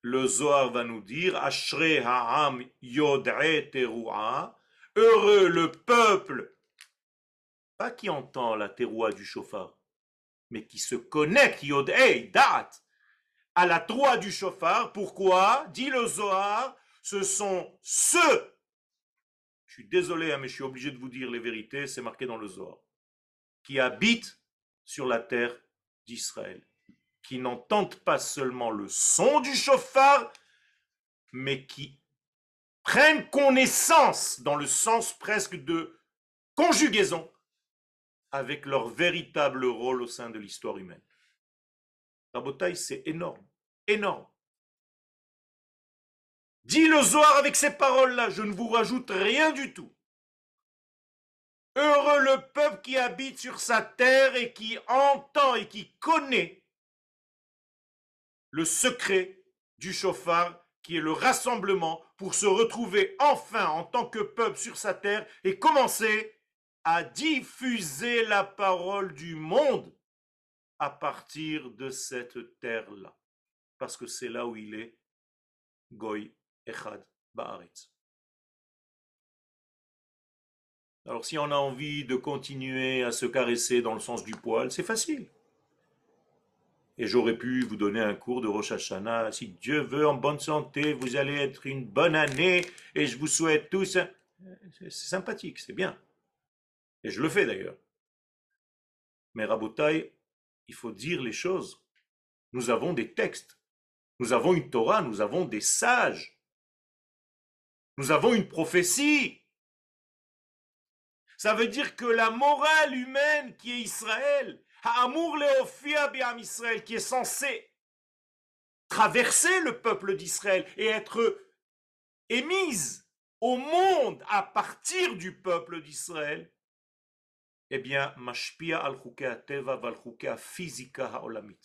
le Zohar va nous dire, Ashre ha'am teru'a, heureux le peuple, pas qui entend la du chauffard, mais qui se connecte, date. À la troie du chauffard. Pourquoi Dit le Zohar, ce sont ceux, je suis désolé, hein, mais je suis obligé de vous dire les vérités, c'est marqué dans le Zohar, qui habitent sur la terre d'Israël, qui n'entendent pas seulement le son du chauffard, mais qui prennent connaissance, dans le sens presque de conjugaison, avec leur véritable rôle au sein de l'histoire humaine. La bataille, c'est énorme énorme. Dit le Zohar avec ces paroles-là, je ne vous rajoute rien du tout. Heureux le peuple qui habite sur sa terre et qui entend et qui connaît le secret du chauffard qui est le rassemblement pour se retrouver enfin en tant que peuple sur sa terre et commencer à diffuser la parole du monde à partir de cette terre-là parce que c'est là où il est Goy Echad Baaretz. Alors si on a envie de continuer à se caresser dans le sens du poil, c'est facile. Et j'aurais pu vous donner un cours de Rosh Hashanah. Si Dieu veut en bonne santé, vous allez être une bonne année et je vous souhaite tous. C'est sympathique, c'est bien. Et je le fais d'ailleurs. Mais Rabotai, il faut dire les choses. Nous avons des textes. Nous avons une Torah, nous avons des sages. Nous avons une prophétie. Ça veut dire que la morale humaine qui est Israël, Israël, qui est censé traverser le peuple d'Israël et être émise au monde à partir du peuple d'Israël, eh bien, mashpia al teva val physica ha'olamit.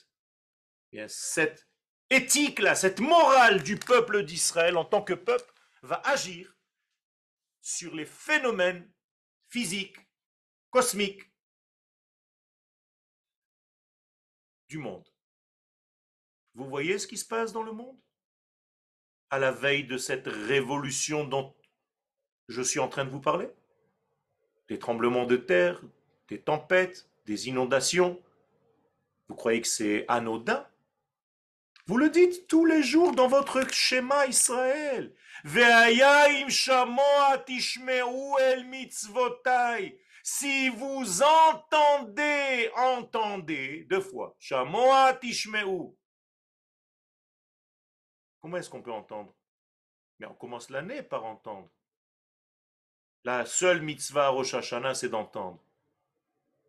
Bien, cette éthique là, cette morale du peuple d'Israël en tant que peuple va agir sur les phénomènes physiques, cosmiques du monde. Vous voyez ce qui se passe dans le monde? À la veille de cette révolution dont je suis en train de vous parler? Des tremblements de terre, des tempêtes, des inondations. Vous croyez que c'est anodin? Vous le dites tous les jours dans votre schéma Israël. Si vous entendez, entendez, deux fois. Comment est-ce qu'on peut entendre? Mais on commence l'année par entendre. La seule mitzvah Rosh Hashanah, c'est d'entendre.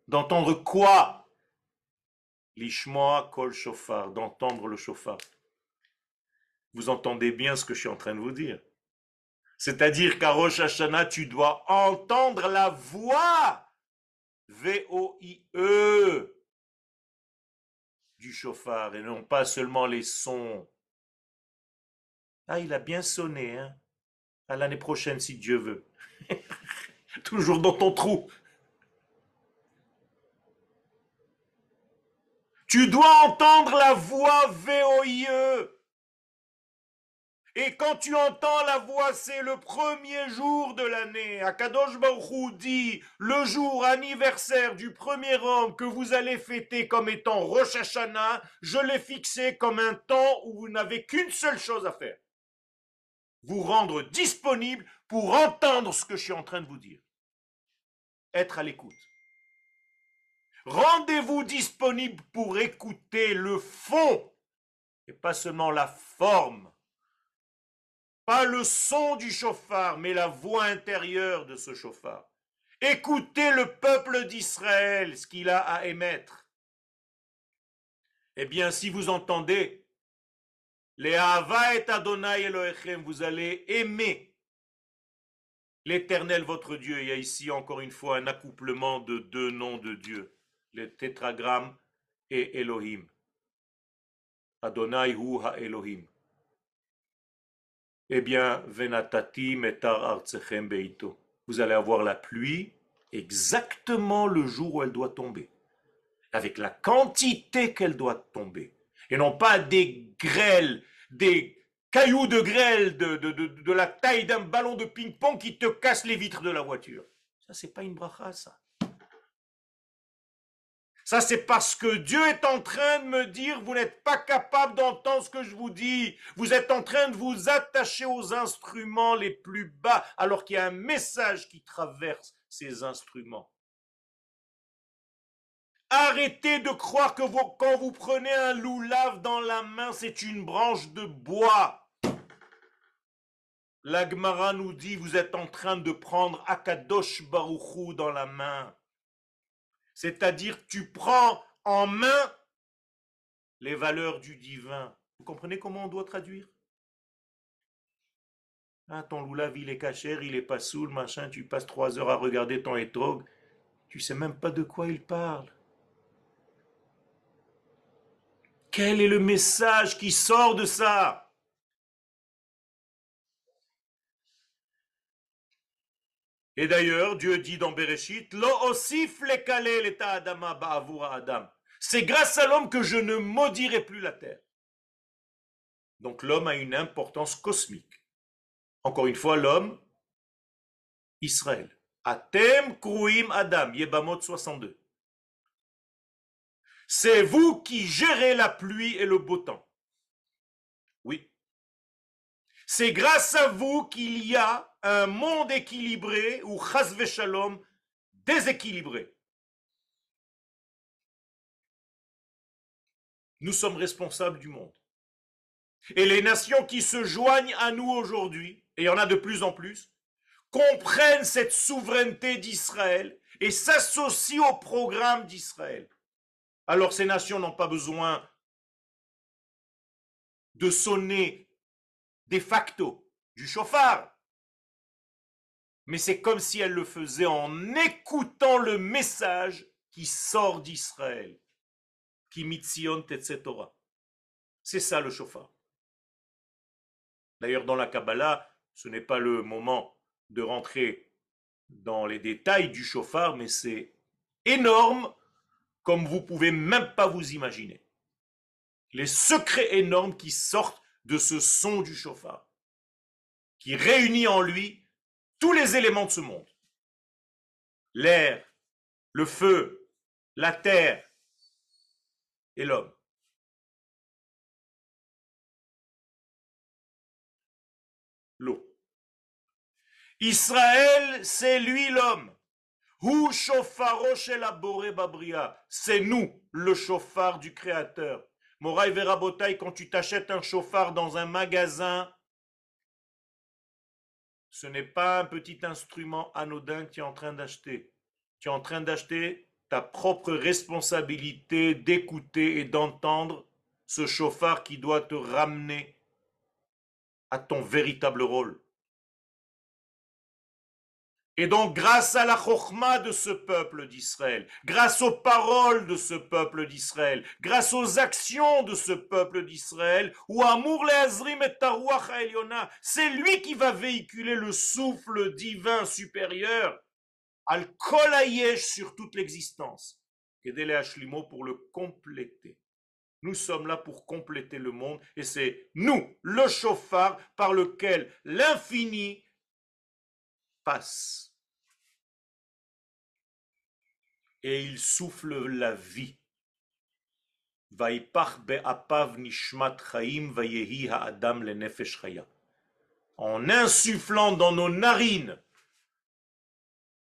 D'entendre quoi? L'ishmoa kol shofar, d'entendre le shofar. Vous entendez bien ce que je suis en train de vous dire. C'est-à-dire qu'à Rosh Hashanah, tu dois entendre la voix V-O-I-E du chauffard et non pas seulement les sons. Ah, il a bien sonné, hein À l'année prochaine, si Dieu veut. <laughs> Toujours dans ton trou. Tu dois entendre la voix V-O-I-E. Et quand tu entends la voix, c'est le premier jour de l'année. Akadosh Baruch dit, le jour anniversaire du premier homme que vous allez fêter comme étant Rosh Hashanah, je l'ai fixé comme un temps où vous n'avez qu'une seule chose à faire. Vous rendre disponible pour entendre ce que je suis en train de vous dire. Être à l'écoute. Rendez-vous disponible pour écouter le fond et pas seulement la forme pas le son du chauffard, mais la voix intérieure de ce chauffard. Écoutez le peuple d'Israël, ce qu'il a à émettre. Eh bien, si vous entendez, et Adonai vous allez aimer l'éternel votre Dieu. Il y a ici encore une fois un accouplement de deux noms de Dieu, le tétragramme et Elohim. Adonai hu ha Elohim eh bien, venatati metar artsechem beito. Vous allez avoir la pluie exactement le jour où elle doit tomber, avec la quantité qu'elle doit tomber, et non pas des grêles, des cailloux de grêle de, de, de, la taille d'un ballon de ping-pong qui te cassent les vitres de la voiture. Ça, c'est pas une bracha, ça. Ça, c'est parce que Dieu est en train de me dire, vous n'êtes pas capable d'entendre ce que je vous dis. Vous êtes en train de vous attacher aux instruments les plus bas, alors qu'il y a un message qui traverse ces instruments. Arrêtez de croire que quand vous prenez un loulave dans la main, c'est une branche de bois. L'Agmara nous dit, vous êtes en train de prendre Akadosh Baruchou dans la main. C'est-à-dire tu prends en main les valeurs du divin. Vous comprenez comment on doit traduire? Ah, Ton loulav, il est cachère, il est pas saoul, machin, tu passes trois heures à regarder ton étrog, tu sais même pas de quoi il parle. Quel est le message qui sort de ça? Et d'ailleurs, Dieu dit dans Bereshit, Adam. C'est grâce à l'homme que je ne maudirai plus la terre. Donc l'homme a une importance cosmique. Encore une fois, l'homme, Israël. Atem Kruim Adam, Yebamot 62. C'est vous qui gérez la pluie et le beau temps. Oui. C'est grâce à vous qu'il y a un monde équilibré ou chas shalom déséquilibré. Nous sommes responsables du monde. Et les nations qui se joignent à nous aujourd'hui, et il y en a de plus en plus, comprennent cette souveraineté d'Israël et s'associent au programme d'Israël. Alors ces nations n'ont pas besoin de sonner de facto du chauffard mais c'est comme si elle le faisait en écoutant le message qui sort d'Israël, qui mitzion etc. C'est ça le chauffard. D'ailleurs, dans la Kabbalah, ce n'est pas le moment de rentrer dans les détails du chauffard, mais c'est énorme comme vous pouvez même pas vous imaginer. Les secrets énormes qui sortent de ce son du chauffard, qui réunit en lui tous les éléments de ce monde. L'air, le feu, la terre et l'homme. L'eau. Israël, c'est lui l'homme. C'est nous, le chauffard du Créateur. Moraï Verabotai, quand tu t'achètes un chauffard dans un magasin, ce n'est pas un petit instrument anodin que tu es en train d'acheter. Tu es en train d'acheter ta propre responsabilité d'écouter et d'entendre ce chauffard qui doit te ramener à ton véritable rôle. Et donc, grâce à la chokma de ce peuple d'Israël, grâce aux paroles de ce peuple d'Israël, grâce aux actions de ce peuple d'Israël, ou Amour Leazrim et c'est lui qui va véhiculer le souffle divin supérieur, al kolayesh sur toute l'existence, pour le compléter. Nous sommes là pour compléter le monde et c'est nous, le chauffard, par lequel l'infini Et il souffle la vie. En insufflant dans nos narines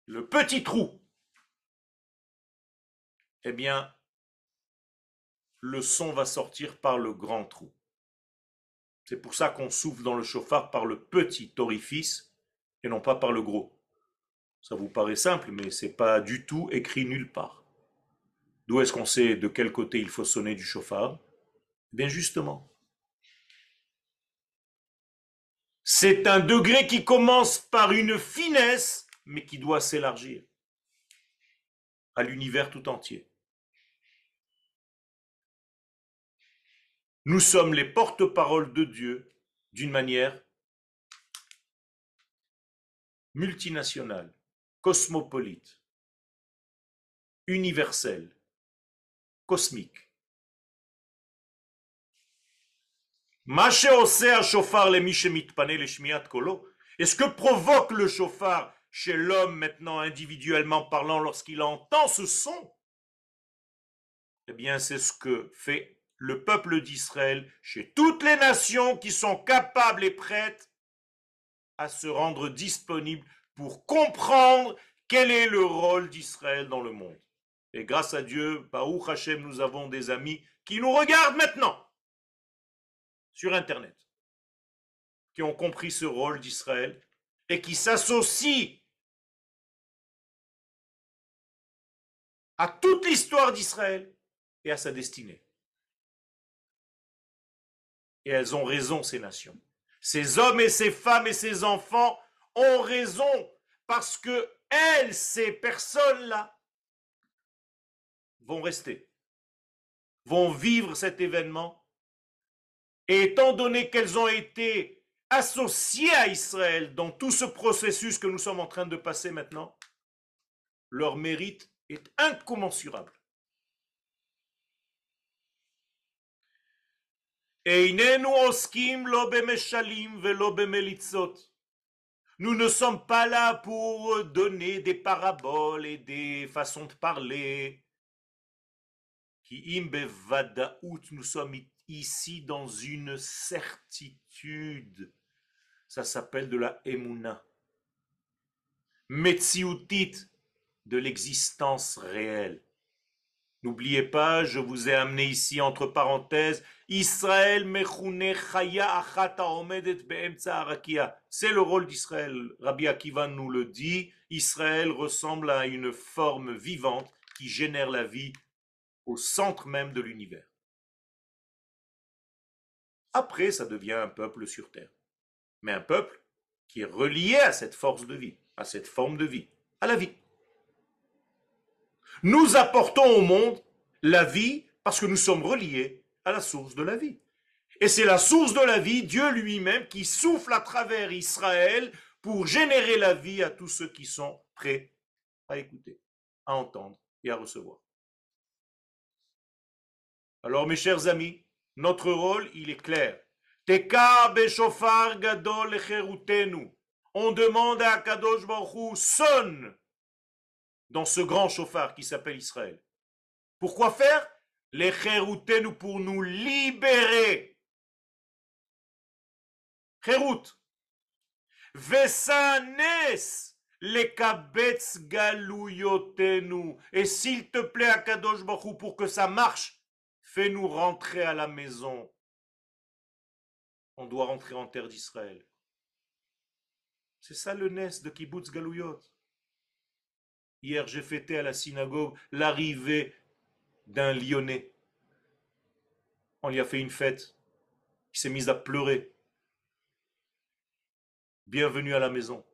le petit trou, eh bien, le son va sortir par le grand trou. C'est pour ça qu'on souffle dans le chauffard par le petit orifice et non pas par le gros. Ça vous paraît simple, mais c'est pas du tout écrit nulle part. D'où est-ce qu'on sait de quel côté il faut sonner du chauffard? Bien justement. C'est un degré qui commence par une finesse, mais qui doit s'élargir à l'univers tout entier. Nous sommes les porte-paroles de Dieu d'une manière multinationale, cosmopolite, universelle, cosmique. Et ce que provoque le chauffard chez l'homme maintenant individuellement parlant lorsqu'il entend ce son, eh bien c'est ce que fait le peuple d'Israël, chez toutes les nations qui sont capables et prêtes à se rendre disponibles pour comprendre quel est le rôle d'Israël dans le monde. Et grâce à Dieu, Baruch Hashem, nous avons des amis qui nous regardent maintenant sur Internet, qui ont compris ce rôle d'Israël et qui s'associent à toute l'histoire d'Israël et à sa destinée. Et elles ont raison, ces nations. Ces hommes et ces femmes et ces enfants ont raison parce que elles, ces personnes-là, vont rester, vont vivre cet événement. Et étant donné qu'elles ont été associées à Israël dans tout ce processus que nous sommes en train de passer maintenant, leur mérite est incommensurable. Nous ne sommes pas là pour donner des paraboles et des façons de parler. Nous sommes ici dans une certitude. Ça s'appelle de la emuna. Metsiutit, de l'existence réelle. N'oubliez pas, je vous ai amené ici entre parenthèses, Israël C'est le rôle d'Israël. Rabbi Akiva nous le dit. Israël ressemble à une forme vivante qui génère la vie au centre même de l'univers. Après, ça devient un peuple sur terre. Mais un peuple qui est relié à cette force de vie, à cette forme de vie, à la vie. Nous apportons au monde la vie parce que nous sommes reliés à la source de la vie. Et c'est la source de la vie, Dieu lui-même, qui souffle à travers Israël pour générer la vie à tous ceux qui sont prêts à écouter, à entendre et à recevoir. Alors mes chers amis, notre rôle, il est clair. On demande à Kadosh Baruch sonne dans ce grand chauffard qui s'appelle Israël. Pourquoi faire? Les nous pour nous libérer. Chérout. Vesanes les kabetz galouyotenu. Et s'il te plaît, Akadosh Baruch pour que ça marche, fais-nous rentrer à la maison. On doit rentrer en terre d'Israël. C'est ça le Nes de Kibbutz Galouyot. Hier, j'ai fêté à la synagogue l'arrivée d'un Lyonnais. On lui a fait une fête. Il s'est mis à pleurer. Bienvenue à la maison.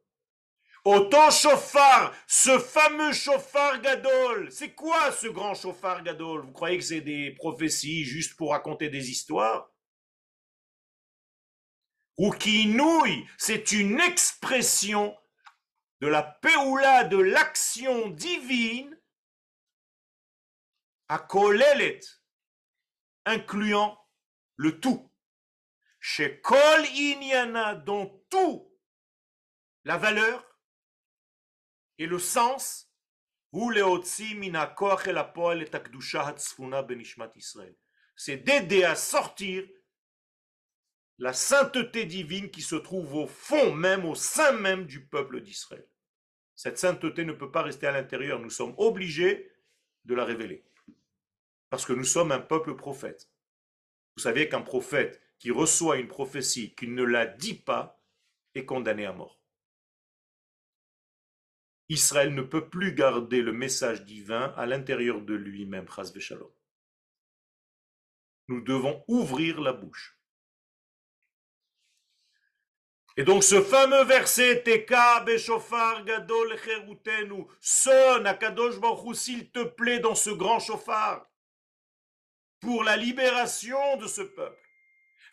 Autant chauffard, ce fameux chauffard Gadol. C'est quoi ce grand chauffard Gadol? Vous croyez que c'est des prophéties juste pour raconter des histoires? Ou nouille, c'est une expression de la péoula, de l'action divine à Kolelet, incluant le tout. Chez Kol Inyana, dont tout, la valeur et le sens, c'est d'aider à sortir la sainteté divine qui se trouve au fond même, au sein même du peuple d'Israël. Cette sainteté ne peut pas rester à l'intérieur, nous sommes obligés de la révéler. Parce que nous sommes un peuple prophète. Vous savez qu'un prophète qui reçoit une prophétie, qui ne la dit pas, est condamné à mort. Israël ne peut plus garder le message divin à l'intérieur de lui-même, Nous devons ouvrir la bouche. Et donc ce fameux verset Teka beshofar gadol cherutenu sonne à Kadosh s'il te plaît dans ce grand chauffard pour la libération de ce peuple.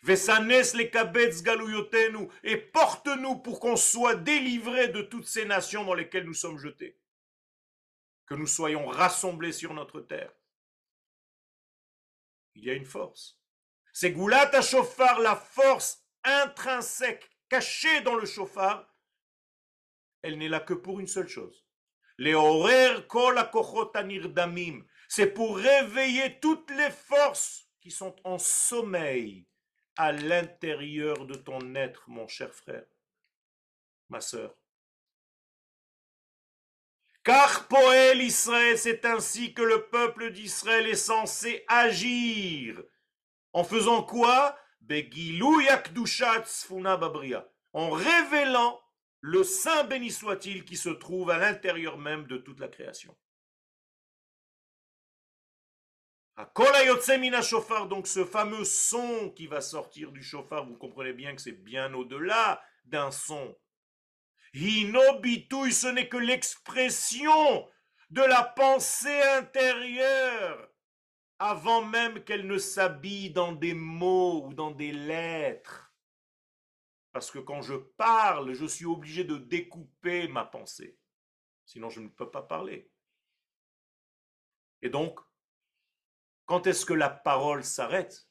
Vesanes les kabetz galuyotenu et porte-nous pour qu'on soit délivrés de toutes ces nations dans lesquelles nous sommes jetés. Que nous soyons rassemblés sur notre terre. Il y a une force. C'est Goulat à la force intrinsèque cachée dans le chauffard, elle n'est là que pour une seule chose. Les horaires kol damim. C'est pour réveiller toutes les forces qui sont en sommeil à l'intérieur de ton être, mon cher frère, ma sœur. Car Poël Israël, c'est ainsi que le peuple d'Israël est censé agir. En faisant quoi? En révélant le Saint béni soit-il qui se trouve à l'intérieur même de toute la création. donc ce fameux son qui va sortir du chauffard, vous comprenez bien que c'est bien au-delà d'un son. Hinobitouille, ce n'est que l'expression de la pensée intérieure avant même qu'elle ne s'habille dans des mots ou dans des lettres. Parce que quand je parle, je suis obligé de découper ma pensée. Sinon, je ne peux pas parler. Et donc, quand est-ce que la parole s'arrête?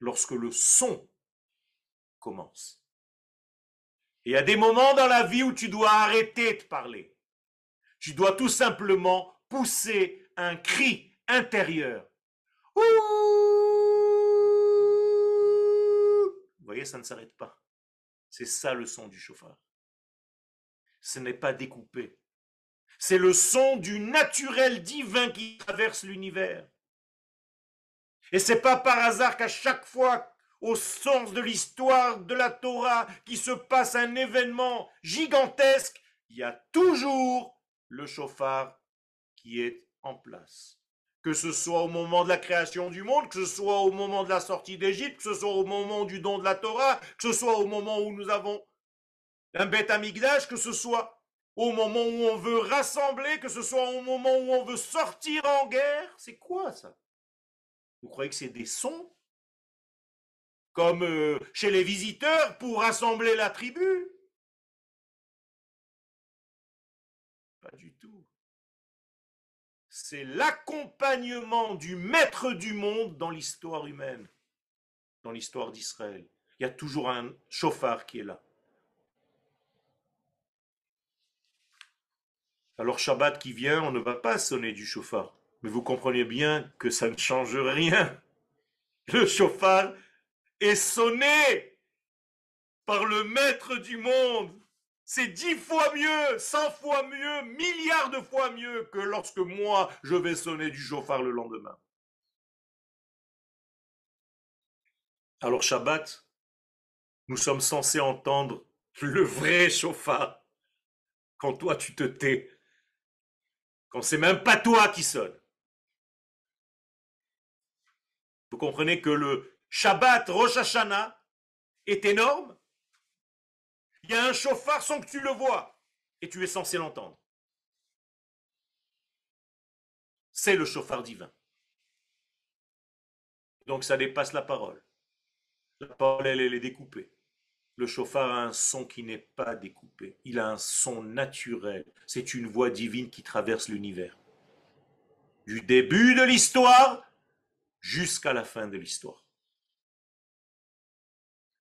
Lorsque le son commence. Et il y a des moments dans la vie où tu dois arrêter de parler. Tu dois tout simplement pousser un cri intérieur. Vous voyez, ça ne s'arrête pas. C'est ça le son du chauffard. Ce n'est pas découpé. C'est le son du naturel divin qui traverse l'univers. Et c'est pas par hasard qu'à chaque fois, au sens de l'histoire de la Torah, qui se passe un événement gigantesque, il y a toujours le chauffard qui est en place que ce soit au moment de la création du monde, que ce soit au moment de la sortie d'Égypte, que ce soit au moment du don de la Torah, que ce soit au moment où nous avons un bête amigdash, que ce soit au moment où on veut rassembler, que ce soit au moment où on veut sortir en guerre. C'est quoi ça? Vous croyez que c'est des sons? Comme euh, chez les visiteurs pour rassembler la tribu? C'est l'accompagnement du maître du monde dans l'histoire humaine, dans l'histoire d'Israël. Il y a toujours un chauffard qui est là. Alors Shabbat qui vient, on ne va pas sonner du chauffard. Mais vous comprenez bien que ça ne change rien. Le chauffard est sonné par le maître du monde. C'est dix fois mieux, cent fois mieux, milliards de fois mieux que lorsque moi je vais sonner du chauffard le lendemain. Alors Shabbat, nous sommes censés entendre le vrai chauffard quand toi tu te tais, quand c'est même pas toi qui sonne. Vous comprenez que le Shabbat Rosh Hashanah est énorme? Il y a un chauffard sans que tu le vois et tu es censé l'entendre. C'est le chauffard divin. Donc ça dépasse la parole. La parole, elle, elle est découpée. Le chauffard a un son qui n'est pas découpé. Il a un son naturel. C'est une voix divine qui traverse l'univers. Du début de l'histoire jusqu'à la fin de l'histoire.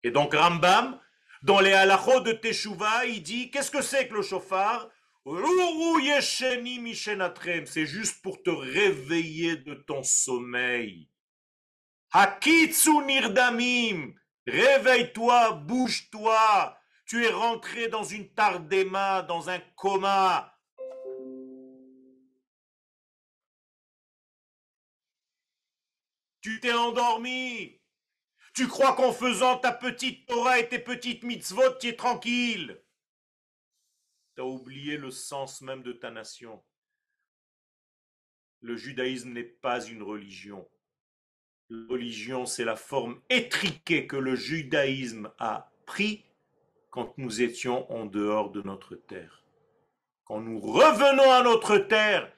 Et donc Rambam, dans les halachot de Teshuvah, il dit qu'est-ce que c'est que le chauffard? C'est juste pour te réveiller de ton sommeil. Hakitsu nirdamim. Réveille-toi, bouge-toi. Tu es rentré dans une tardema, dans un coma. Tu t'es endormi. Tu crois qu'en faisant ta petite Torah et tes petites mitzvot, tu es tranquille? Tu as oublié le sens même de ta nation. Le judaïsme n'est pas une religion. La religion, c'est la forme étriquée que le judaïsme a pris quand nous étions en dehors de notre terre. Quand nous revenons à notre terre,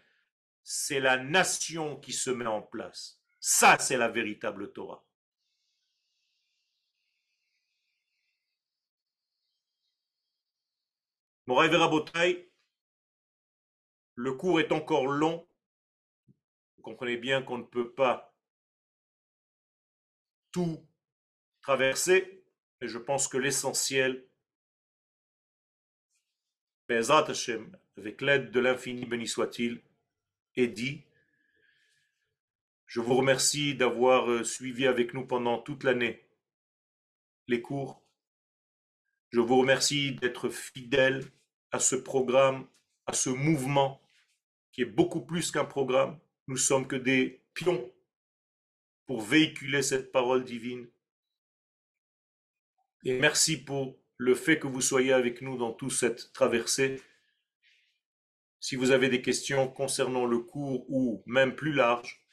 c'est la nation qui se met en place. Ça, c'est la véritable Torah. Moraï Verabotai, le cours est encore long. Vous comprenez bien qu'on ne peut pas tout traverser, mais je pense que l'essentiel, avec l'aide de l'infini béni soit-il, est dit. Je vous remercie d'avoir euh, suivi avec nous pendant toute l'année les cours. Je vous remercie d'être fidèle à ce programme, à ce mouvement qui est beaucoup plus qu'un programme. Nous sommes que des pions pour véhiculer cette parole divine. Et merci pour le fait que vous soyez avec nous dans toute cette traversée. Si vous avez des questions concernant le cours ou même plus large,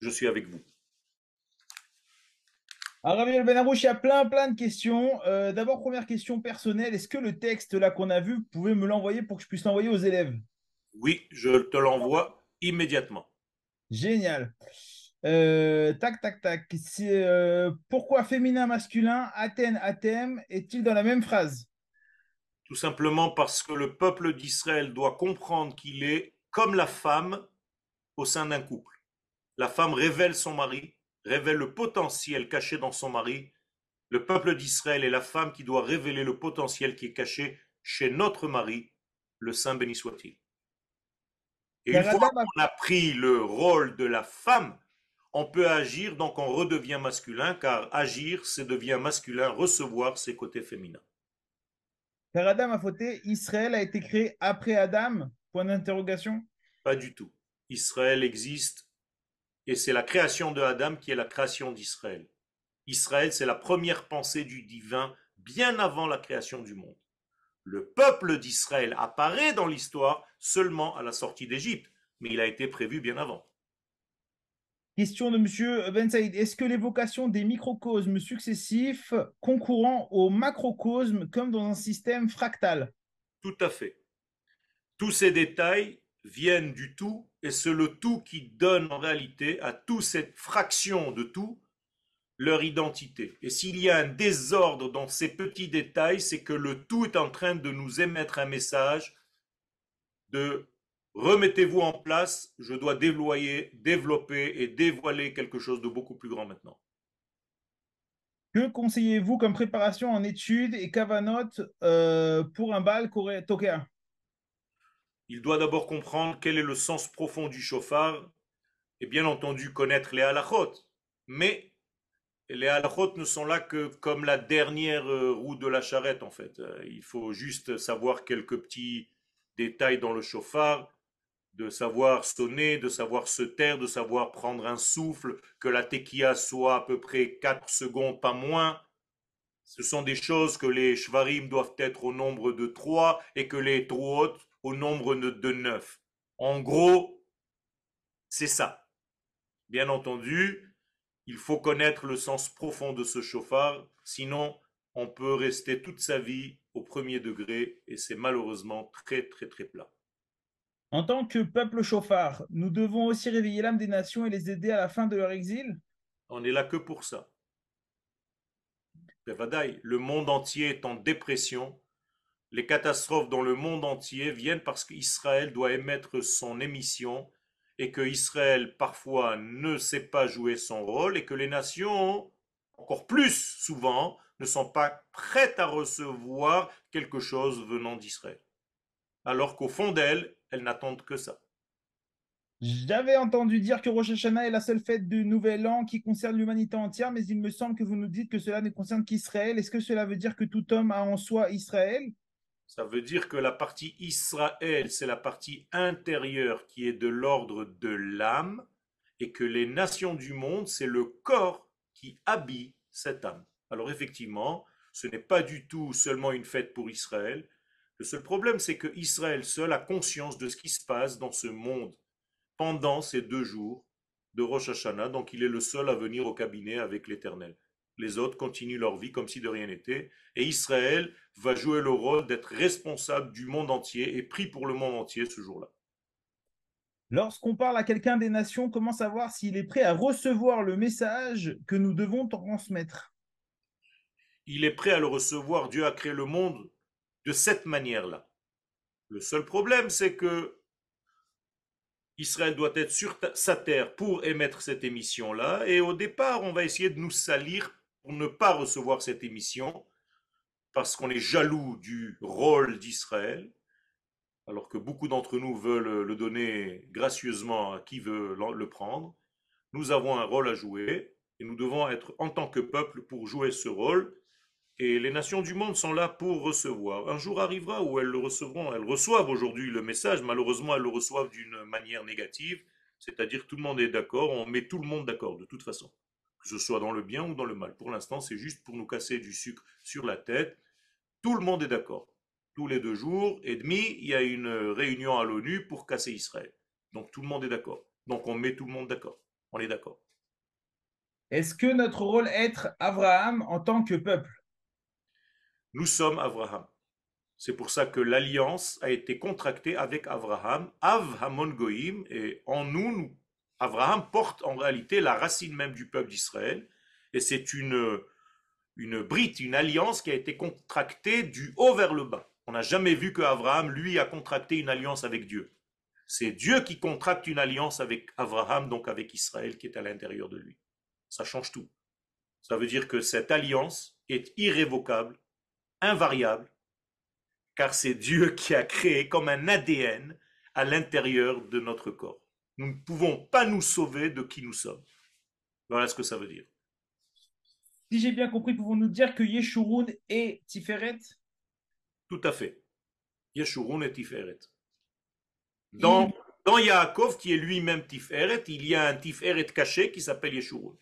je suis avec vous. Alors, Benarouche, il y a plein, plein de questions. Euh, d'abord, première question personnelle. Est-ce que le texte là qu'on a vu, vous pouvez me l'envoyer pour que je puisse l'envoyer aux élèves? Oui, je te l'envoie immédiatement. Génial. Euh, tac, tac, tac. Euh, pourquoi féminin, masculin, Athènes, Athème est-il dans la même phrase? Tout simplement parce que le peuple d'Israël doit comprendre qu'il est comme la femme au sein d'un couple. La femme révèle son mari, révèle le potentiel caché dans son mari. Le peuple d'Israël est la femme qui doit révéler le potentiel qui est caché chez notre mari, le Saint béni soit-il. Et une fois qu'on a pris le rôle de la femme, on peut agir, donc on redevient masculin, car agir, c'est devient masculin, recevoir ses côtés féminins. Car Adam a fauté, Israël a été créé après Adam? Point d'interrogation? Pas du tout. Israël existe et c'est la création de Adam qui est la création d'Israël. Israël, c'est la première pensée du divin bien avant la création du monde. Le peuple d'Israël apparaît dans l'histoire seulement à la sortie d'Égypte, mais il a été prévu bien avant. Question de M. Ben Saïd. Est-ce que l'évocation des microcosmes successifs concourant au macrocosme comme dans un système fractal? Tout à fait. Tous ces détails viennent du tout, et c'est le tout qui donne en réalité à toute cette fraction de tout leur identité. Et s'il y a un désordre dans ces petits détails, c'est que le tout est en train de nous émettre un message de remettez-vous en place, je dois déployer, développer et dévoiler quelque chose de beaucoup plus grand maintenant. Que conseillez-vous comme préparation en études et kavanot euh, pour un bal tokea il doit d'abord comprendre quel est le sens profond du chauffard et bien entendu connaître les halachot. Mais les halachot ne sont là que comme la dernière euh, roue de la charrette, en fait. Euh, Il faut juste savoir quelques petits détails dans le chauffard, de savoir sonner, de savoir se taire, de savoir prendre un souffle, que la tequilla soit à peu près 4 secondes, pas moins. Ce sont des choses que les shvarim doivent être au nombre de 3 et que les truot au nombre de 9. En gros, c'est ça. Bien entendu, il faut connaître le sens profond de ce chauffard, sinon on peut rester toute sa vie au premier degré et c'est malheureusement très très très plat. En tant que peuple chauffard, nous devons aussi réveiller l'âme des nations et les aider à la fin de leur exil? On est là que pour ça. Le monde entier est en dépression. Les catastrophes dans le monde entier viennent parce qu'Israël doit émettre son émission et que Israël parfois ne sait pas jouer son rôle et que les nations, encore plus souvent, ne sont pas prêtes à recevoir quelque chose venant d'Israël. Alors qu'au fond d'elles, elles n'attendent que ça. J'avais entendu dire que Rosh Hashanah est la seule fête du Nouvel An qui concerne l'humanité entière, mais il me semble que vous nous dites que cela ne concerne qu'Israël. Est-ce que cela veut dire que tout homme a en soi Israël? Ça veut dire que la partie Israël, c'est la partie intérieure qui est de l'ordre de l'âme, et que les nations du monde, c'est le corps qui habille cette âme. Alors effectivement, ce n'est pas du tout seulement une fête pour Israël. Le seul problème, c'est que Israël seul a conscience de ce qui se passe dans ce monde pendant ces deux jours de Rosh Hashanah, donc il est le seul à venir au cabinet avec l'Éternel. Les autres continuent leur vie comme si de rien n'était, et Israël va jouer le rôle d'être responsable du monde entier et pris pour le monde entier ce jour-là. Lorsqu'on parle à quelqu'un des nations, comment savoir s'il est prêt à recevoir le message que nous devons transmettre? Il est prêt à le recevoir, Dieu a créé le monde de cette manière-là. Le seul problème, c'est que Israël doit être sur sa terre pour émettre cette émission-là. Et au départ, on va essayer de nous salir pour ne pas recevoir cette émission, parce qu'on est jaloux du rôle d'Israël, alors que beaucoup d'entre nous veulent le donner gracieusement à qui veut le prendre. Nous avons un rôle à jouer et nous devons être en tant que peuple pour jouer ce rôle. Et les nations du monde sont là pour recevoir. Un jour arrivera où elles le recevront. Elles reçoivent aujourd'hui le message. Malheureusement, elles le reçoivent d'une manière négative. C'est-à-dire tout le monde est d'accord. On met tout le monde d'accord de toute façon. Que ce soit dans le bien ou dans le mal. Pour l'instant, c'est juste pour nous casser du sucre sur la tête. Tout le monde est d'accord. Tous les deux jours et demi, il y a une réunion à l'ONU pour casser Israël. Donc tout le monde est d'accord. Donc on met tout le monde d'accord. On est d'accord. Est-ce que notre rôle est être Abraham en tant que peuple? Nous sommes Abraham. C'est pour ça que l'alliance a été contractée avec Abraham, Av Hamon Goïm, et en nous, nous, Abraham porte en réalité la racine même du peuple d'Israël, et c'est une, une brite, une alliance qui a été contractée du haut vers le bas. On n'a jamais vu que Abraham, lui, a contracté une alliance avec Dieu. C'est Dieu qui contracte une alliance avec Abraham, donc avec Israël, qui est à l'intérieur de lui. Ça change tout. Ça veut dire que cette alliance est irrévocable, invariable, car c'est Dieu qui a créé comme un ADN à l'intérieur de notre corps. Nous ne pouvons pas nous sauver de qui nous sommes. Voilà ce que ça veut dire. Si j'ai bien compris, pouvons-nous dire que Yeshurun est Tiferet? Tout à fait. Yeshurun est Tiferet. Dans, dans Yaakov, qui est lui-même Tiferet, il y a un Tiferet caché qui s'appelle Yeshurun.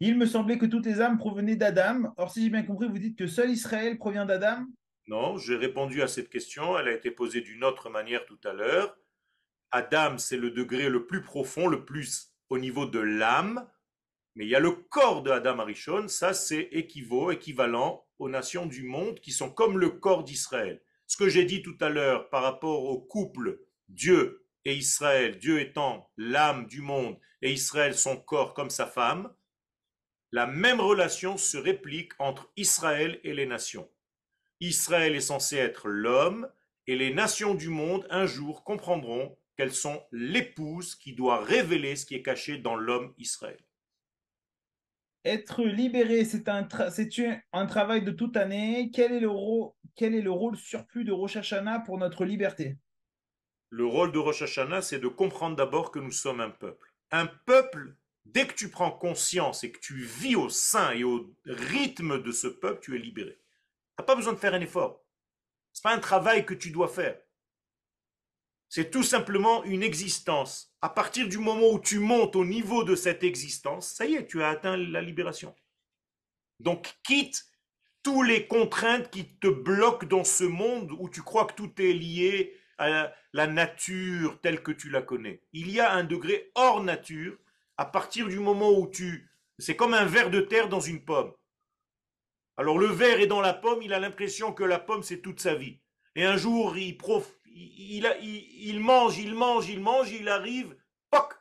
Il me semblait que toutes les âmes provenaient d'Adam. Or, si j'ai bien compris, vous dites que seul Israël provient d'Adam? Non, j'ai répondu à cette question. Elle a été posée d'une autre manière tout à l'heure. Adam, c'est le degré le plus profond, le plus au niveau de l'âme. Mais il y a le corps de Adam Arishon. Ça, c'est équivaut, équivalent aux nations du monde qui sont comme le corps d'Israël. Ce que j'ai dit tout à l'heure par rapport au couple Dieu et Israël, Dieu étant l'âme du monde et Israël son corps comme sa femme, la même relation se réplique entre Israël et les nations. Israël est censé être l'homme et les nations du monde un jour comprendront qu'elles sont l'épouse qui doit révéler ce qui est caché dans l'homme Israël? Être libéré, c'est un, un, travail de toute année. Quel est le, rôle, quel est le rôle surplus de Rosh Hashanah pour notre liberté? Le rôle de Rosh Hashanah, c'est de comprendre d'abord que nous sommes un peuple. Un peuple Dès que tu prends conscience et que tu vis au sein et au rythme de ce peuple, tu es libéré. Tu n'as pas besoin de faire un effort. Ce n'est pas un travail que tu dois faire. C'est tout simplement une existence. À partir du moment où tu montes au niveau de cette existence, ça y est, tu as atteint la libération. Donc quitte tous les contraintes qui te bloquent dans ce monde où tu crois que tout est lié à la nature telle que tu la connais. Il y a un degré hors nature à partir du moment où tu... C'est comme un ver de terre dans une pomme. Alors le ver est dans la pomme, il a l'impression que la pomme c'est toute sa vie. Et un jour, il, prof, il, mange, il mange, il mange, il arrive, poc,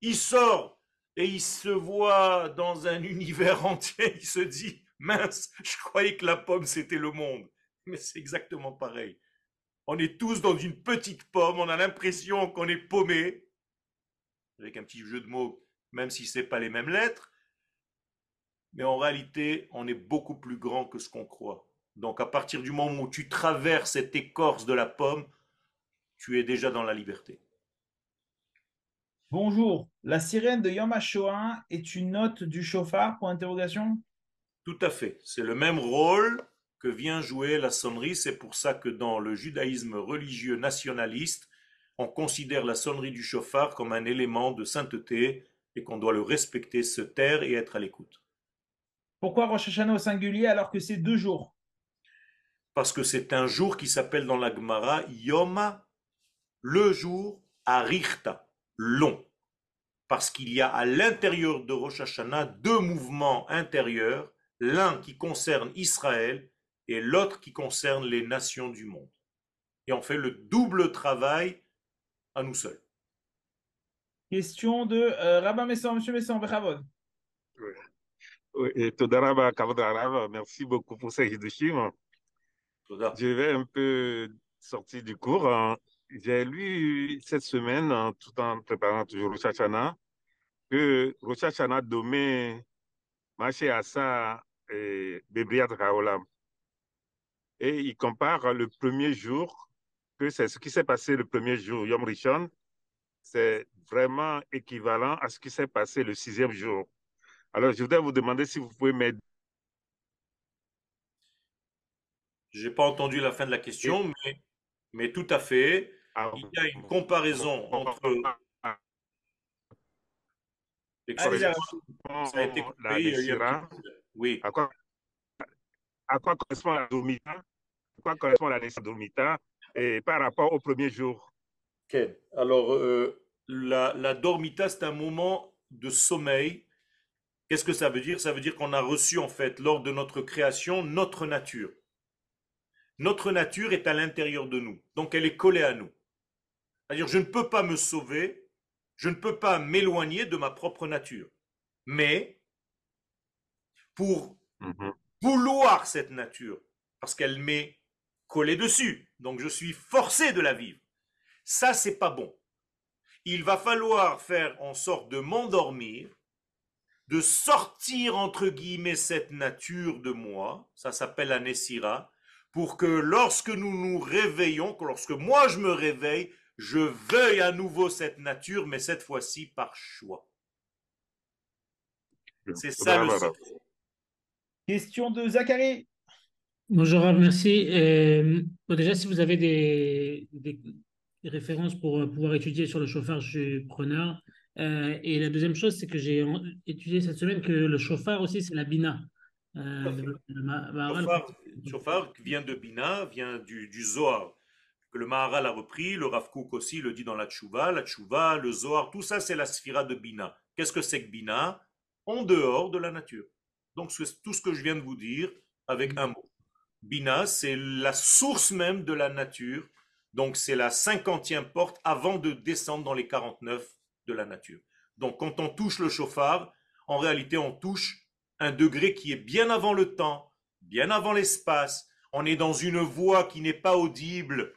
il sort et il se voit dans un univers <laughs> entier, il se dit, mince, je croyais que la pomme c'était le monde. Mais c'est exactement pareil. On est tous dans une petite pomme, on a l'impression qu'on est paumé, avec un petit jeu de mots, même si ce n'est pas les mêmes lettres. Mais en réalité, on est beaucoup plus grand que ce qu'on croit. Donc à partir du moment où tu traverses cette écorce de la pomme, tu es déjà dans la liberté. Bonjour, la sirène de Yom HaShoah est une note du chauffard pour interrogation? Tout à fait. C'est le même rôle que vient jouer la sonnerie. C'est pour ça que dans le judaïsme religieux nationaliste, on considère la sonnerie du chauffard comme un élément de sainteté et qu'on doit le respecter, se taire et être à l'écoute. Pourquoi Rosh Hashanah au singulier alors que c'est deux jours? Parce que c'est un jour qui s'appelle dans la Gemara Yoma, le jour Arichta, long. Parce qu'il y a à l'intérieur de Rosh Hashanah deux mouvements intérieurs, l'un qui concerne Israël et l'autre qui concerne les nations du monde. Et on fait le double travail à nous seuls. Question de euh, Rabbi Messan, Monsieur Messan, Oui. oui. Et merci beaucoup pour ces Hiddushim. Je vais un peu sortir du cours. Hein. J'ai lu cette semaine, tout en préparant toujours Rosh Hashanah, que Rosh Hashanah demain, Maché Asa et Bebriat Raolam. Et il compare le premier jour, que c'est ce qui s'est passé le premier jour, Yom Rishon, c'est vraiment équivalent à ce qui s'est passé le sixième jour. Alors, je voudrais vous demander si vous pouvez m'aider. Je n'ai pas entendu la fin de la question, mais, mais tout à fait. Ah, il y a une comparaison entre. ça a été coupé, Oui. À quoi, à quoi correspond la Dormita À quoi correspond la Dormita et par rapport au premier jour? Ok. Alors, euh, la, la dormita, c'est un moment de sommeil. Qu'est-ce que ça veut dire? Ça veut dire qu'on a reçu, en fait, lors de notre création, notre nature. Notre nature est à l'intérieur de nous. Donc, elle est collée à nous. C'est-à-dire, je ne peux pas me sauver, je ne peux pas m'éloigner de ma propre nature. Mais, pour mhm. vouloir cette nature, parce qu'elle m'est collée dessus, donc je suis forcé de la vivre. Ça, c'est pas bon. Il va falloir faire en sorte de m'endormir, de sortir entre guillemets cette nature de moi, ça s'appelle la Nessira, pour que lorsque nous nous réveillons, que lorsque moi je me réveille, je veuille à nouveau cette nature, mais cette fois-ci par choix. C'est ça le Question de Zachary. Bonjour, merci. Euh, déjà, si vous avez des, références pour euh, pouvoir étudier sur le chauffard, je suis preneur. Euh, et la deuxième chose, c'est que j'ai étudié cette semaine que le chauffard aussi, c'est la bina. Euh, le, chauffard, vient de bina, vient du, du Zohar, que le Maharal a repris, le Rav aussi le dit dans la Tchouva, la Tchouva, le Zohar, tout ça c'est la sphira de bina. Qu'est-ce que c'est que bina? En dehors de la nature. Donc c'est tout ce que je viens de vous dire avec un mot. Bina, c'est la source même de la nature donc c'est la cinquantième porte avant de descendre dans les 49 de la nature. Donc quand on touche le chauffard, en réalité on touche un degré qui est bien avant le temps, bien avant l'espace. On est dans une voie qui n'est pas audible,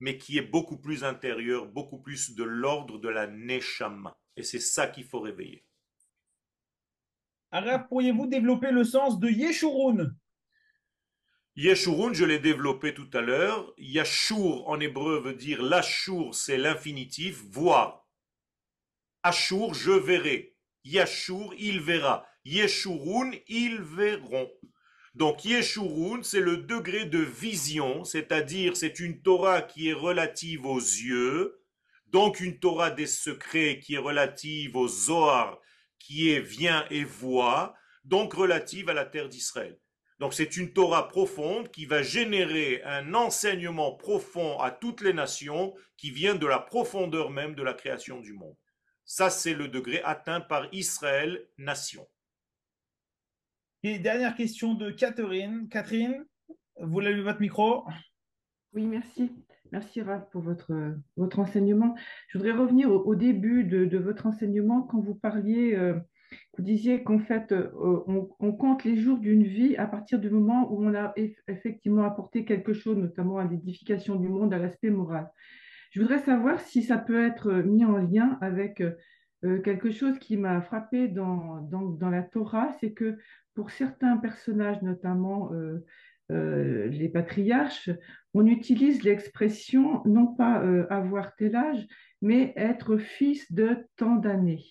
mais qui est beaucoup plus intérieure, beaucoup plus de l'ordre de la neshama. Et c'est ça qu'il faut réveiller. Alors, pourriez-vous développer le sens de Yeshurun? Yeshurun, je l'ai développé tout à l'heure. Yashur en hébreu veut dire l'ashur, c'est l'infinitif, voir. Ashur, je verrai. Yashur, il verra. Yeshurun, ils verront. Donc Yeshurun, c'est le degré de vision, c'est-à-dire c'est une Torah qui est relative aux yeux, donc une Torah des secrets qui est relative aux Zohar, qui est vient et voit, donc relative à la terre d'Israël. Donc c'est une Torah profonde qui va générer un enseignement profond à toutes les nations qui vient de la profondeur même de la création du monde. Ça, c'est le degré atteint par Israël, nation. Et dernière question de Catherine. Catherine, vous l'avez votre micro Oui, merci. Merci Rav pour votre, votre enseignement. Je voudrais revenir au, début de, votre enseignement quand vous parliez, euh, vous disiez qu'en fait, euh, on, compte les jours d'une vie à partir du moment où on a effectivement apporté quelque chose, notamment à l'édification du monde, à l'aspect moral. Je voudrais savoir si ça peut être mis en lien avec euh, quelque chose qui m'a frappé dans, dans, la Torah, c'est que pour certains personnages, notamment euh, les patriarches, on utilise l'expression non pas euh, avoir tel âge, mais être fils de tant d'années.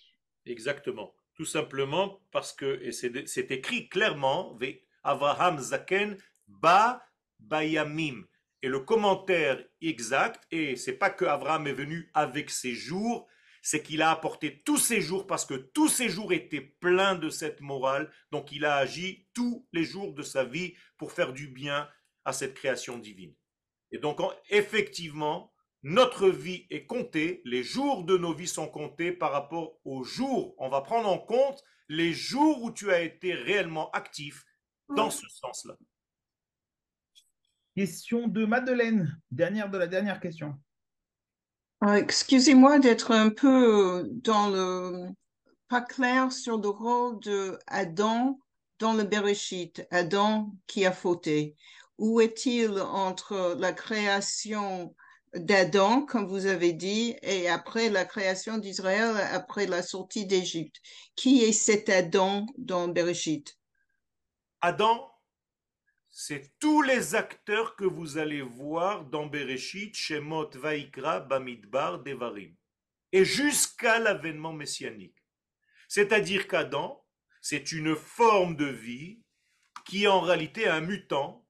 Exactement. Tout simplement parce que, et c'est écrit clairement, Avraham Zaken ba bayamim. Et le commentaire exact, et c'est pas que Abraham est venu avec ses jours, c'est qu'il a apporté tous ses jours parce que tous ses jours étaient pleins de cette morale. Donc il a agi tous les jours de sa vie pour faire du bien à cette création divine. Et donc effectivement, notre vie est comptée, les jours de nos vies sont comptés par rapport aux jours. On va prendre en compte les jours où tu as été réellement actif dans ce sens-là. Question de Madeleine, dernière de la dernière question. Ah, excusez-moi d'être un peu dans le pas clair sur le rôle de Adam dans le Bereshit, Adam qui a fauté. Où est-il entre la création d'Adam, comme vous avez dit, et après la création d'Israël, après la sortie d'Égypte? Qui est cet Adam dans Bereshit? Adam c'est tous les acteurs que vous allez voir dans Bereshit, Shemot, Vaikra, Bamidbar, Devarim. Et jusqu'à l'avènement messianique. C'est-à-dire qu'Adam, c'est une forme de vie qui est en réalité un mutant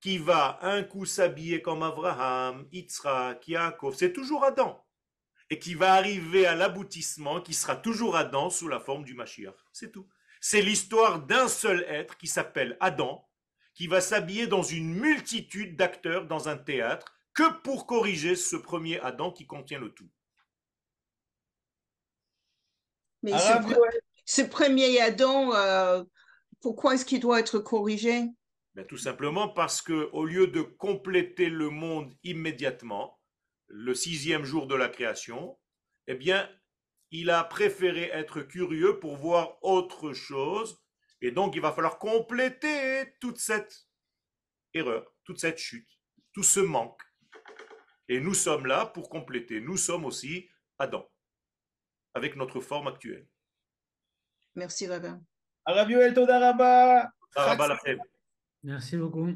qui va un coup s'habiller comme Abraham, Yitzhak, Yaakov, c'est toujours Adam. Et qui va arriver à l'aboutissement qui sera toujours Adam sous la forme du Mashiach. C'est tout. C'est l'histoire d'un seul être qui s'appelle Adam qui va s'habiller dans une multitude d'acteurs dans un théâtre que pour corriger ce premier Adam qui contient le tout. Mais ce, premier Adam, euh, pourquoi est-ce qu'il doit être corrigé? Ben, Tout simplement parce que au lieu de compléter le monde immédiatement, le sixième jour de la création, eh bien, il a préféré être curieux pour voir autre chose et donc, il va falloir compléter toute cette erreur, toute cette chute, tout ce manque. Et nous sommes là pour compléter. Nous sommes aussi Adam, avec notre forme actuelle. Merci, Rabbin. Rabbi Toda Rabba. Merci beaucoup.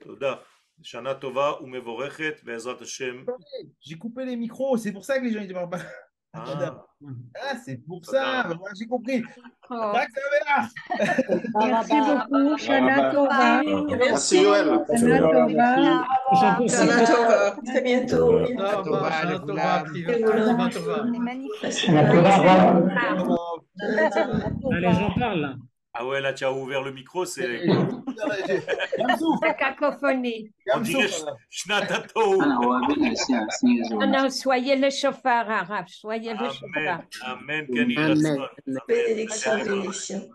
Toda. Shana Tova Umevorechet, Hashem. J'ai coupé les micros, c'est pour ça que les gens ils disent ah, ah c'est pour ça, j'ai compris. Oh. Merci beaucoup, Shana Tova. Merci, Yoel. Shana Tova. À bientôt. Allez, j'en parle. Ah ouais, là, tu as ouvert le micro, c'est. C'est cacophonie. On dirait Shnatato. Non, non, soyez le chauffeur arabe. Soyez le chauffeur. Amen. Amen. Amen. Bénédiction, bénédiction.